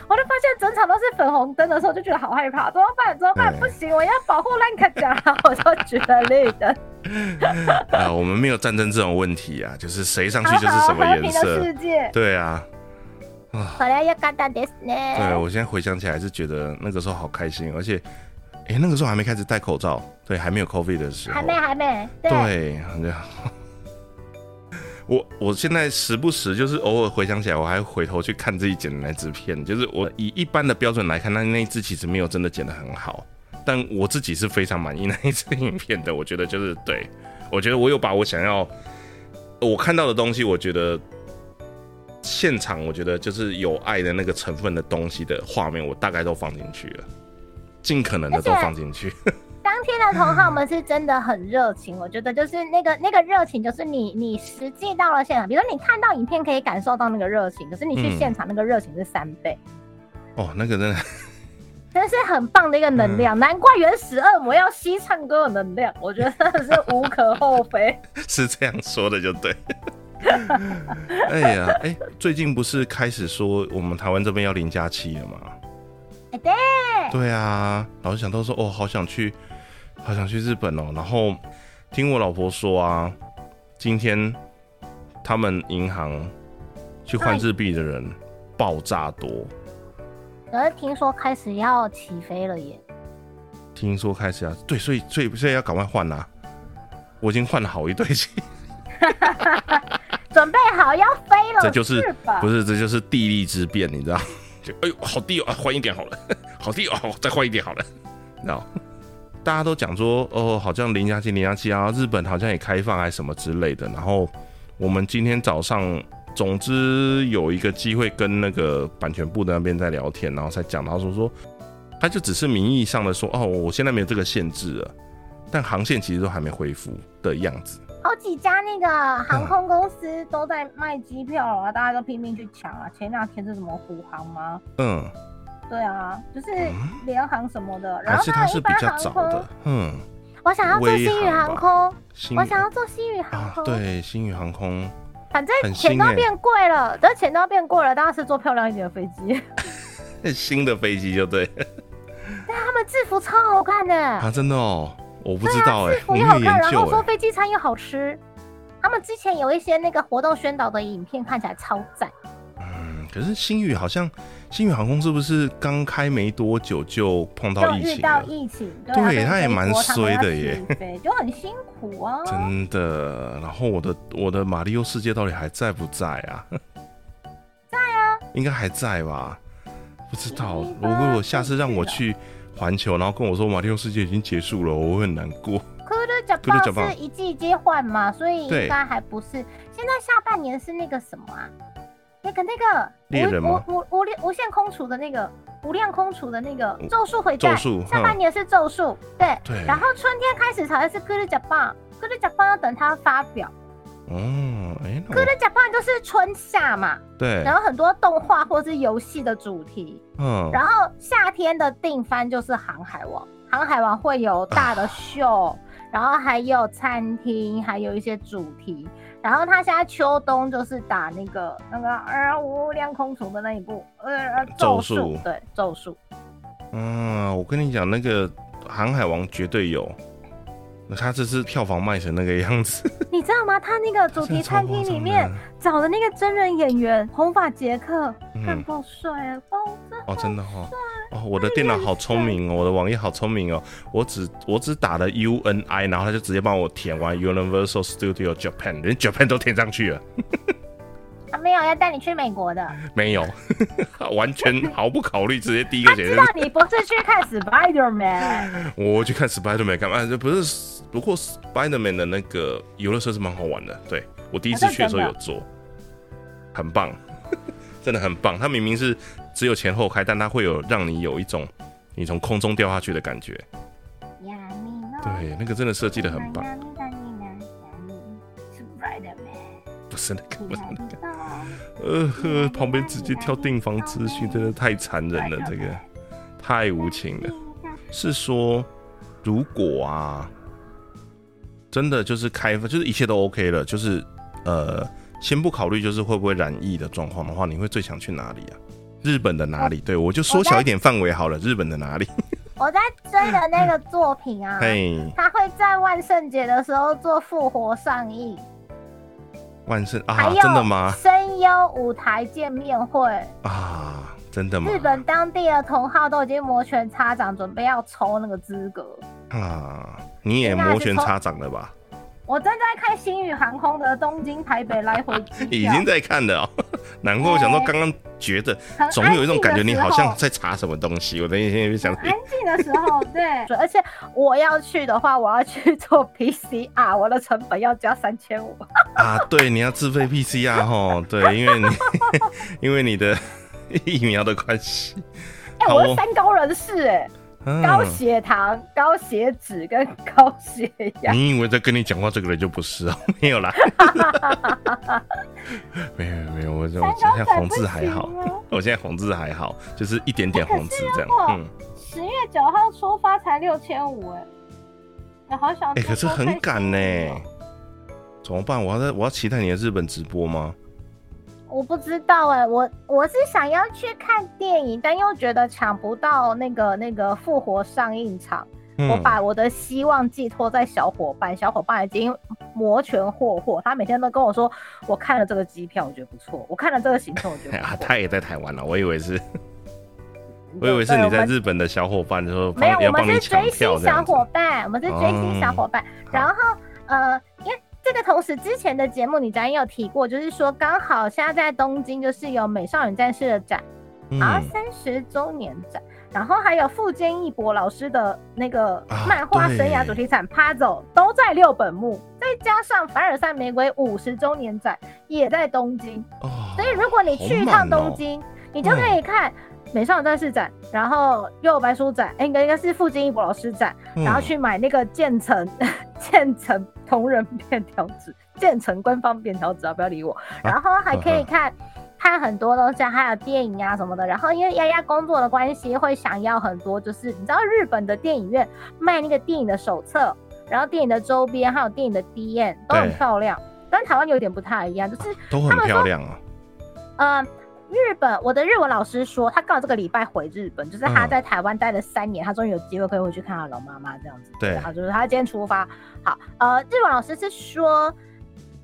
Speaker 2: 我就发现整场都是粉红灯的时候，就觉得好害怕，怎么办？怎么办？不行，我要保护烂卡奖，然后我就举了绿灯，
Speaker 1: 啊，我们没有战争这种问题啊，就是谁上去
Speaker 2: 好好
Speaker 1: 就是什么
Speaker 2: 和平的
Speaker 1: 颜色。
Speaker 2: 世界。
Speaker 1: 对啊，
Speaker 2: それはよかったですね。
Speaker 1: 对我现在回想起来是觉得那个时候好开心，而且，哎、那个时候还没开始戴口罩，对，还没有 COVID 的时候，
Speaker 2: 还没还没，对，
Speaker 1: 对，好像我我现在时不时就是偶尔回想起来，我还回头去看自己剪的那支片，就是我以一般的标准来看，那那一支其实没有真的剪得很好， 但我自己是非常满意那一支影片的。我觉得就是对，我觉得我有把我想要我看到的东西，我觉得现场我觉得就是有爱的那个成分的东西的画面，我大概都放进去了，尽可能的都放进去。
Speaker 2: 当天的同好们是真的很热情，我觉得就是那个那个热情，就是你你实际到了现场，比如说你看到影片可以感受到那个热情，可是你去
Speaker 1: 嗯
Speaker 2: 现场那个热情是三倍，
Speaker 1: 哦，那个真的。
Speaker 2: 真是很棒的一个能量。难怪原始恶魔要吸唱歌的能量，我觉得真的是无可厚非。
Speaker 1: 是这样说的就对。哎呀，哎、最近不是开始说我们台湾这边要零加七了吗？
Speaker 2: 哎、对，
Speaker 1: 对啊，老是想到说，哦，好想去，好想去日本哦。然后听我老婆说啊，今天他们银行去换日币的人爆炸多，
Speaker 2: 可是听说开始要起飞了耶。
Speaker 1: 听说开始啊，对，所以所以所以要赶快换啊。我已经换了好一堆期，
Speaker 2: 准备好要飞了，
Speaker 1: 这就是
Speaker 2: 吧？
Speaker 1: 不是，这就是地利之变，你知道？就哎呦，好低哦，啊换一点好了，好低哦，再换一点好了，你知道？大家都讲说，哦，好像零加七零加七啊，日本好像也开放还是什么之类的。然后我们今天早上，总之有一个机会跟那个版权部的那边在聊天，然后才讲到说说，他就只是名义上的说，哦，我现在没有这个限制了，但航线其实都还没恢复的样子。
Speaker 2: 好几家那个航空公司都在卖机票了啊，大家都拼命去抢啊。前两天是什么虎航吗？
Speaker 1: 嗯，
Speaker 2: 对啊，就是联航什么的。然后
Speaker 1: 还是它是比较早的，，嗯，
Speaker 2: 我想要坐
Speaker 1: 微
Speaker 2: 星宇
Speaker 1: 航
Speaker 2: 空，我想要做新宇航
Speaker 1: 啊，
Speaker 2: 空。，
Speaker 1: 对，新宇航空。
Speaker 2: 反正钱都变贵了，等钱都变贵了，当然是坐漂亮一点的飞机。
Speaker 1: 新的飞机就对
Speaker 2: 他们制服超好看的，
Speaker 1: 啊，真的哦，我不知道哎、
Speaker 2: 制服
Speaker 1: 我没有
Speaker 2: 也好看，然后说飞机餐又好吃。他们之前有一些那个活动宣导的影片，看起来超赞。
Speaker 1: 嗯，可是新宇好像新宇航空是不是刚开没多久就碰到
Speaker 2: 就遇到
Speaker 1: 疫情了？
Speaker 2: 疫情，对啊
Speaker 1: 对
Speaker 2: 所以
Speaker 1: 他也蛮衰的耶
Speaker 2: 就很辛苦啊。
Speaker 1: 真的，然后我的我的马里奥世界到底还在不在啊？在啊，应该还在吧？不知道。如果我下次让我去环球，然后跟我说马里奥世界已经结束了，我会很难过。
Speaker 2: 可是甲
Speaker 1: Cruise
Speaker 2: 棒
Speaker 1: Japan
Speaker 2: 是一季一季换嘛，所以
Speaker 1: 对
Speaker 2: 应该还不是。现在下半年是那个什么啊？那个那个无
Speaker 1: 猎人吗
Speaker 2: 无无无无限空厨的那个无量空厨的那个咒术回战，
Speaker 1: 咒
Speaker 2: 下半年是咒术，对。
Speaker 1: 对，
Speaker 2: 然后春天开始才是 Good 甲棒，Good 甲棒要等它发表
Speaker 1: 哦，哎、那我
Speaker 2: ，Good 甲棒就是春夏嘛，
Speaker 1: 对，
Speaker 2: 然后很多动画或是游戏的主题，
Speaker 1: 嗯，
Speaker 2: 然后夏天的定番就是航海王，航海王会有大的秀，然后还有餐厅，还有一些主题。然后他现在秋冬就是打那个那个呃无量空厨的那一部呃呃
Speaker 1: 咒
Speaker 2: 术
Speaker 1: 术，
Speaker 2: 对咒术，
Speaker 1: 嗯，我跟你讲，那个《航海王》绝对有，他这次票房卖成那个样子，
Speaker 2: 你知道吗？他那个主题餐厅里面找的那个真人演员红发杰克，
Speaker 1: 嗯。
Speaker 2: 看爆帅啊，哦，
Speaker 1: 真的哦，我的电脑好聪明哦，我的网页好聪明哦，我只我只打了 U N I，然后他就直接帮我填完 Universal Studio Japan，连 Japan 都填上去了。
Speaker 2: 啊，没有要带你去美国的。
Speaker 1: 没有，完全毫不考虑，直接第一个写
Speaker 2: 知道你不是去看 Spider Man，
Speaker 1: 我去看 Spider Man 干嘛？这不是，不过 Spider Man 的那个游乐设施蛮好玩的。对我第一次去的时候有做，很棒，真的很棒。他明明是只有前后开，但它会有让你有一种你从空中掉下去的感觉。对，那个真的设计的很棒。不是那个，不是那个。呃呵，旁边直接跳订房资讯，真的太残忍了，这个太无情了。是说，如果啊，真的就是开放，就是一切都 OK 了，就是呃，先不考虑就是会不会染疫的状况的话，你会最想去哪里啊？日本的哪里？对我就缩小一点范围好了，日本的哪里？
Speaker 2: 我 在追的那个作品啊，他会在万圣节的时候做复活上映。
Speaker 1: 万圣啊，真的吗？
Speaker 2: 声优舞台见面会
Speaker 1: 啊，真的吗？
Speaker 2: 日本当地的同号都已经摩拳擦掌，准备要抽那个资格
Speaker 1: 啊！你也摩拳擦掌了吧？
Speaker 2: 我正在看星宇航空的东京台北来回
Speaker 1: 已经在看了哦。难怪我想说，刚刚觉得总有一种感觉，你好像在查什么东西。我等一下想，
Speaker 2: 安静的时候，对，而且我要去的话，我要去做 PCR，我的成本要交三千五。
Speaker 1: 啊，对，你要自费 PCR 哈，对，因为你 因为你的疫苗的关系。
Speaker 2: 哎，我是三高人士哎。高血糖、高血脂跟高血压。
Speaker 1: 你以为在跟你讲话这个人就不是啊？没有啦，没有没有，我我现在红字还好，我现在红字还好，就是一点点红字这样。嗯，
Speaker 2: 十月九号出发才六千五哎，我好想哎，
Speaker 1: 可是很赶呢，怎么办？我要在我要期待你的日本直播吗？
Speaker 2: 我不知道哎，我我是想要去看电影，但又觉得抢不到那个那个复活上映场。我把我的希望寄托在小伙伴，小伙伴已经摩拳霍霍，他每天都跟我说，我看了这个机票，我觉得不错，我看了这个行程，我觉得 啊，
Speaker 1: 他也在台湾了，我以为是，我以为是你在日本的小伙伴，说
Speaker 2: 没有，我们是追星小伙伴，我们是追星小伙伴，然后呃。这个同时，之前的节目你咱也有提过，就是说刚好现在在东京就是有美少女战士的展，然后三十周年展，然后还有富坚义博老师的那个漫画生涯主题展 Puzzle 都在六本木，再加上凡尔赛玫瑰五十周年展也在东京，所以如果你去一趟东京，你就可以看。美少女战士展，然后又有白书展，哎应该应该是富坚义博老师展，然后去买那个建成建成同人便条纸，建成官方便条纸啊，不要理我。然后还可以看看很多东西，还有电影啊什么的。然后因为丫丫工作的关系，会想要很多，就是你知道日本的电影院卖那个电影的手册，然后电影的周边，还有电影的 D N 都很漂亮，跟台湾有点不太一样，就是
Speaker 1: 都很漂亮啊。
Speaker 2: 嗯。日本，我的日文老师说，他刚好这个礼拜回日本，就是他在台湾待了三年，他终于有机会可以回去看他老妈妈这样子。
Speaker 1: 对，
Speaker 2: 然后就是他今天出发。好，呃，日文老师是说。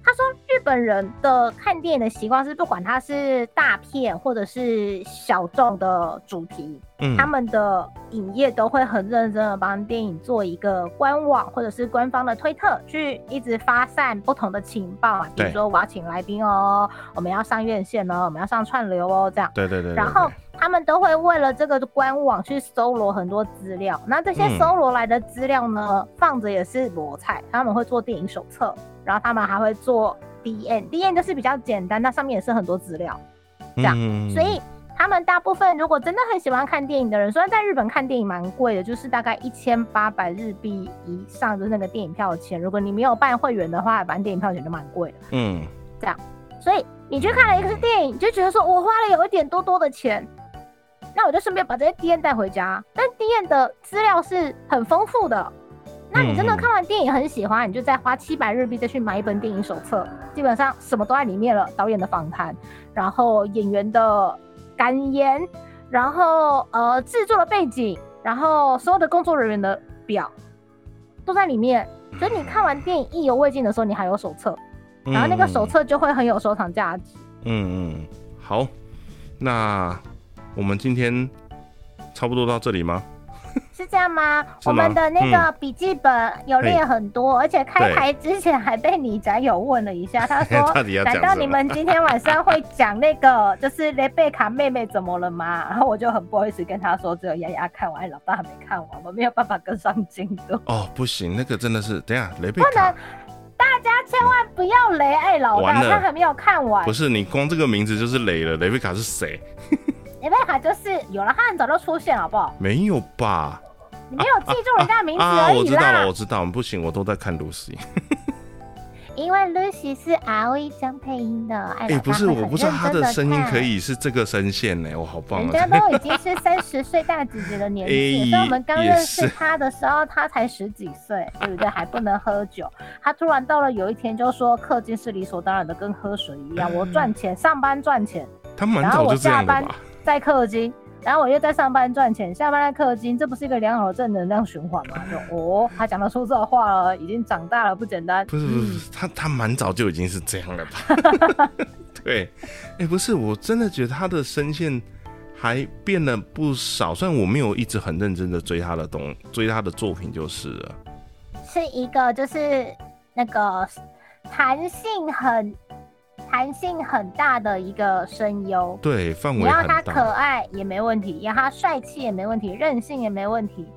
Speaker 2: 他说，日本人的看电影的习惯是，不管它是大片或者是小众的主题，嗯，他们的影业都会很认真的帮电影做一个官网或者是官方的推特，去一直发散不同的情报啊，比如说我要请来宾哦，我们要上院线哦，我们要上串流哦，这样。
Speaker 1: 对对对。
Speaker 2: 然后他们都会为了这个官网去搜罗很多资料，那这些搜罗来的资料呢，放着也是罗菜，他们会做电影手册。然后他们还会做 D N，D N 就是比较简单，那上面也是很多资料，这样。所以他们大部分如果真的很喜欢看电影的人，虽然在日本看电影蛮贵的，就是大概一千八百日币以上，就是那个电影票钱。如果你没有办会员的话，反正电影票钱就蛮贵的。嗯，这样。所以你去看了一个电影，就觉得说我花了有一点多多的钱，那我就顺便把这些 D N 带回家。但 D N 的资料是很丰富的。那你真的看完电影很喜欢，你就再花七百日币再去买一本电影手册，基本上什么都在里面了。导演的访谈，然后演员的感言，然后呃制作的背景，然后所有的工作人员的表都在里面。所以你看完电影意犹未尽的时候，你还有手册，然后那个手册就会很有收藏价值。
Speaker 1: 嗯嗯，好，那我们今天。差不多到这里吗？
Speaker 2: 是这样吗？我们的那个
Speaker 1: 嗯
Speaker 2: 笔记本有列很多，而且开台之前还被你宅友问了一下，他说
Speaker 1: 到底要：“讲
Speaker 2: 难道你们今天晚上会讲那个 就是雷贝卡妹妹怎么了吗？”然后我就很不好意思跟他说，只有丫丫看完，老大还没看完，我没有办法跟上进度。
Speaker 1: 哦，不行，那个真的是，等一下雷贝卡
Speaker 2: 不能，大家千万不要雷爱老大，他还没有看完
Speaker 1: 不。是你光这个名字就是雷了。雷贝卡是谁？
Speaker 2: 雷贝卡就是有了，他很早就出现，好不好？
Speaker 1: 没有吧？
Speaker 2: 你没有记住人家的名字
Speaker 1: 啊，
Speaker 2: 而已啦。
Speaker 1: 我知道了，我知道，不行，我都在看 Lucy。
Speaker 2: 因为 Lucy 是 RV 江配音的，爱
Speaker 1: 哎、不是，我不知道她
Speaker 2: 认真地
Speaker 1: 的声音可以是这个声线呢，我好棒
Speaker 2: 人
Speaker 1: 啊！
Speaker 2: 家都已经是三十岁大姐姐的年纪
Speaker 1: 哎
Speaker 2: 了，所以我们刚认识
Speaker 1: 是
Speaker 2: 她的时候，她才十几岁，对不对？还不能喝酒。她突然到了有一天就说氪金是理所当然的，跟喝水一样。我赚钱，上班赚钱，
Speaker 1: 她蛮
Speaker 2: 然
Speaker 1: 早就这样
Speaker 2: 下班？再氪金，然后我又在上班赚钱，下班在氪金，这不是一个良好的正能量循环吗？就哦，他讲得出这话了，已经长大了，不简单。
Speaker 1: 不是不是，不是她她蛮早就已经是这样了吧？对，哎、不是，我真的觉得他的声线还变了不少。虽然我没有一直很认真的追他的东追他的作品就是了。
Speaker 2: 是一个就是那个弹性很弹性很大的一个声优。
Speaker 1: 对，范围很
Speaker 2: 要他可
Speaker 1: 大。
Speaker 2: 爱也没问题，要他帅气也没问题，任性也没问题。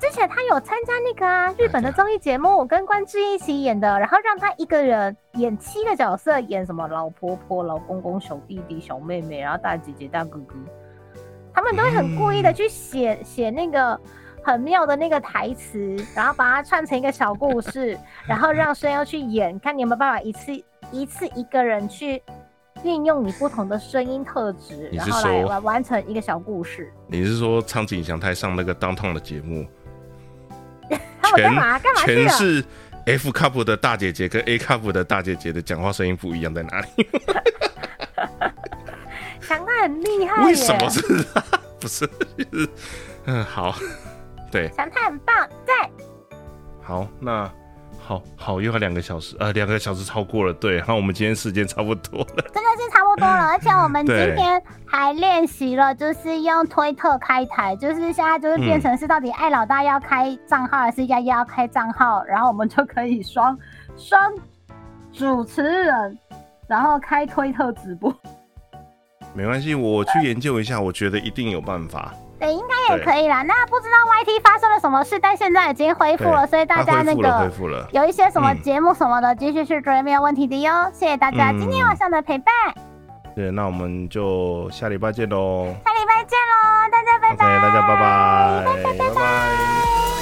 Speaker 2: 之前他有参加那个啊日本的综艺节目，我跟关智一起演的，然后让他一个人演七个角色，演什么老婆婆、老公公、小弟弟、小妹妹，然后大姐姐、大哥哥，他们都会很故意的去写写那个很妙的那个台词，然后把它串成一个小故事，然后让声优去演，看你有没有办法一次一次一个人去运用你不同的声音特质，然后来完完成一个小故事。
Speaker 1: 你是说苍井翔太上那个当趟的节目，
Speaker 2: 他们干嘛干嘛去？
Speaker 1: 全是 F cup 的大姐姐跟 A cup 的大姐姐的讲话声音不一样在哪里？
Speaker 2: 强太很厉害耶，
Speaker 1: 为什么是？不是，嗯，好，对，
Speaker 2: 想太很棒，在
Speaker 1: 好，那好好又要两个小时，呃，两个小时超过了，对，然后我们今天时间差不多了，
Speaker 2: 真的是差不多了，而且我们今天还练习了，就是用推特开台，就是现在就是变成是到底爱老大要开账号还是丫丫要开账号，然后我们就可以双双主持人，然后开推特直播。
Speaker 1: 没关系，我去研究一下，我觉得一定有办法。
Speaker 2: 对，应该也可以啦。那不知道 Y T 发生了什么事，但现在已经恢复了，所以大家那个有一些什么节目什么的，继续去追没有问题的哟。谢谢大家今天晚上的陪伴。
Speaker 1: 对，那我们就下礼拜见喽！
Speaker 2: 下礼拜见喽！大家拜拜！
Speaker 1: 大家拜拜！拜拜拜拜！